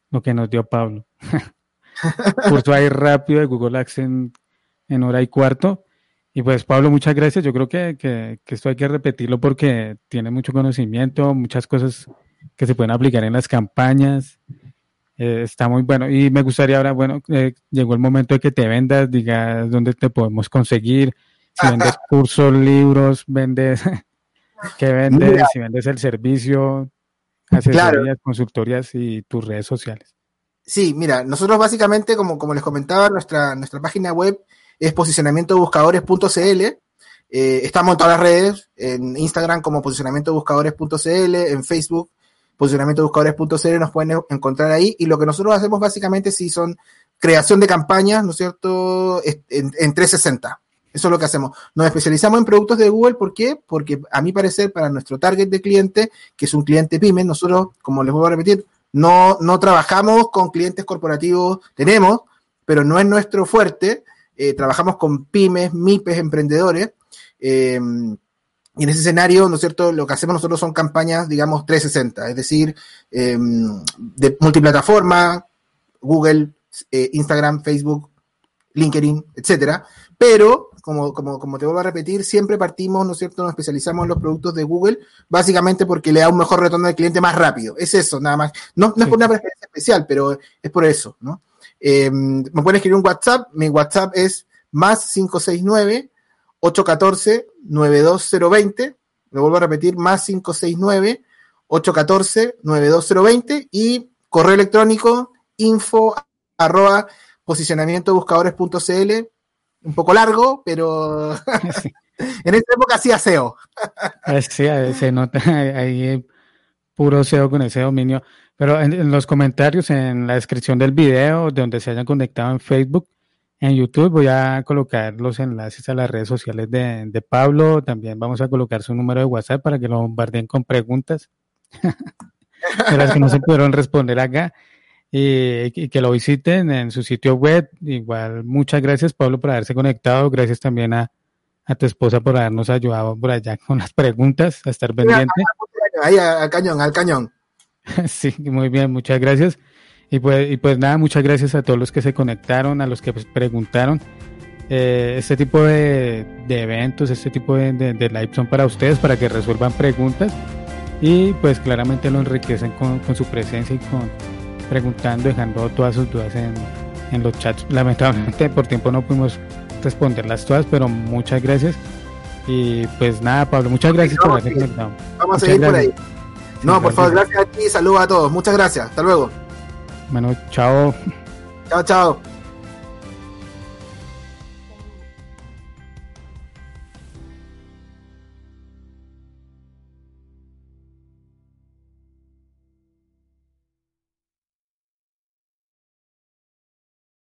S2: lo que nos dio Pablo. (laughs) curso ahí rápido de Google Ads en, hora y cuarto. Y pues Pablo, muchas gracias. Yo creo que, que, esto hay que repetirlo porque tiene mucho conocimiento, muchas cosas que se pueden aplicar en las campañas. Eh, está muy bueno. Y me gustaría ahora, bueno, eh, llegó el momento de que te vendas, digas dónde te podemos conseguir, si vendes (laughs) cursos, libros, vendes (laughs) ¿Qué vendes? si vendes el servicio, asesorías, consultorías y tus redes sociales.
S3: Sí, mira, nosotros básicamente, como, como les comentaba, nuestra, nuestra página web es posicionamientobuscadores.cl. Eh, estamos en todas las redes, en Instagram como posicionamientobuscadores.cl, en Facebook posicionamientobuscadores.cl, nos pueden encontrar ahí. Y lo que nosotros hacemos básicamente sí son creación de campañas, ¿no es cierto?, en, en 360. Eso es lo que hacemos. Nos especializamos en productos de Google, ¿por qué? Porque a mi parecer, para nuestro target de cliente, que es un cliente pyme, nosotros, como les voy a repetir, no, no trabajamos con clientes corporativos, tenemos, pero no es nuestro fuerte. Eh, trabajamos con pymes, MIPES, emprendedores. Eh, y en ese escenario, ¿no es cierto? Lo que hacemos nosotros son campañas, digamos, 360, es decir, eh, de multiplataforma, Google, Instagram, Facebook, LinkedIn, etcétera. Pero como, como, como te vuelvo a repetir, siempre partimos, ¿no es cierto?, nos especializamos en los productos de Google, básicamente porque le da un mejor retorno al cliente más rápido. Es eso, nada más. No, no es por una preferencia especial, pero es por eso, ¿no? Eh, me pueden escribir un WhatsApp, mi WhatsApp es más 569 814 92020. Me vuelvo a repetir, más 569 814 92020 y correo electrónico info arroba posicionamientobuscadores.cl un poco largo, pero (laughs) en esta época hacía SEO.
S2: sí, se nota (laughs) ahí puro SEO con ese dominio. Pero en, los comentarios, en la descripción del video, de donde se hayan conectado en Facebook, en YouTube, voy a colocar los enlaces a las redes sociales de, Pablo. También vamos a colocar su número de WhatsApp para que lo bombardeen con preguntas. (laughs) Las que no se pudieron responder acá y, que lo visiten en su sitio web. Igual, muchas gracias Pablo por haberse conectado, gracias también a, tu esposa por habernos ayudado por allá (laughs) con las preguntas, a estar pendiente.
S3: Ahí al cañón, al cañón. (laughs)
S2: sí, muy bien, muchas gracias. Y pues, y pues nada, muchas gracias a todos los que se conectaron, a los que pues, preguntaron. Eh, este tipo de, eventos, este tipo de, de, live son para ustedes, para que resuelvan preguntas y pues claramente lo enriquecen con, con su presencia y con, preguntando, dejando todas sus dudas en, en los chats. Lamentablemente por tiempo no pudimos responderlas todas, pero muchas gracias. Y pues nada, Pablo, muchas gracias por haber
S3: conectado. Vamos a seguir por ahí. No, por favor, gracias a ti, saludos a todos. Muchas gracias. Hasta luego.
S2: Bueno, chao.
S3: Chao, chao.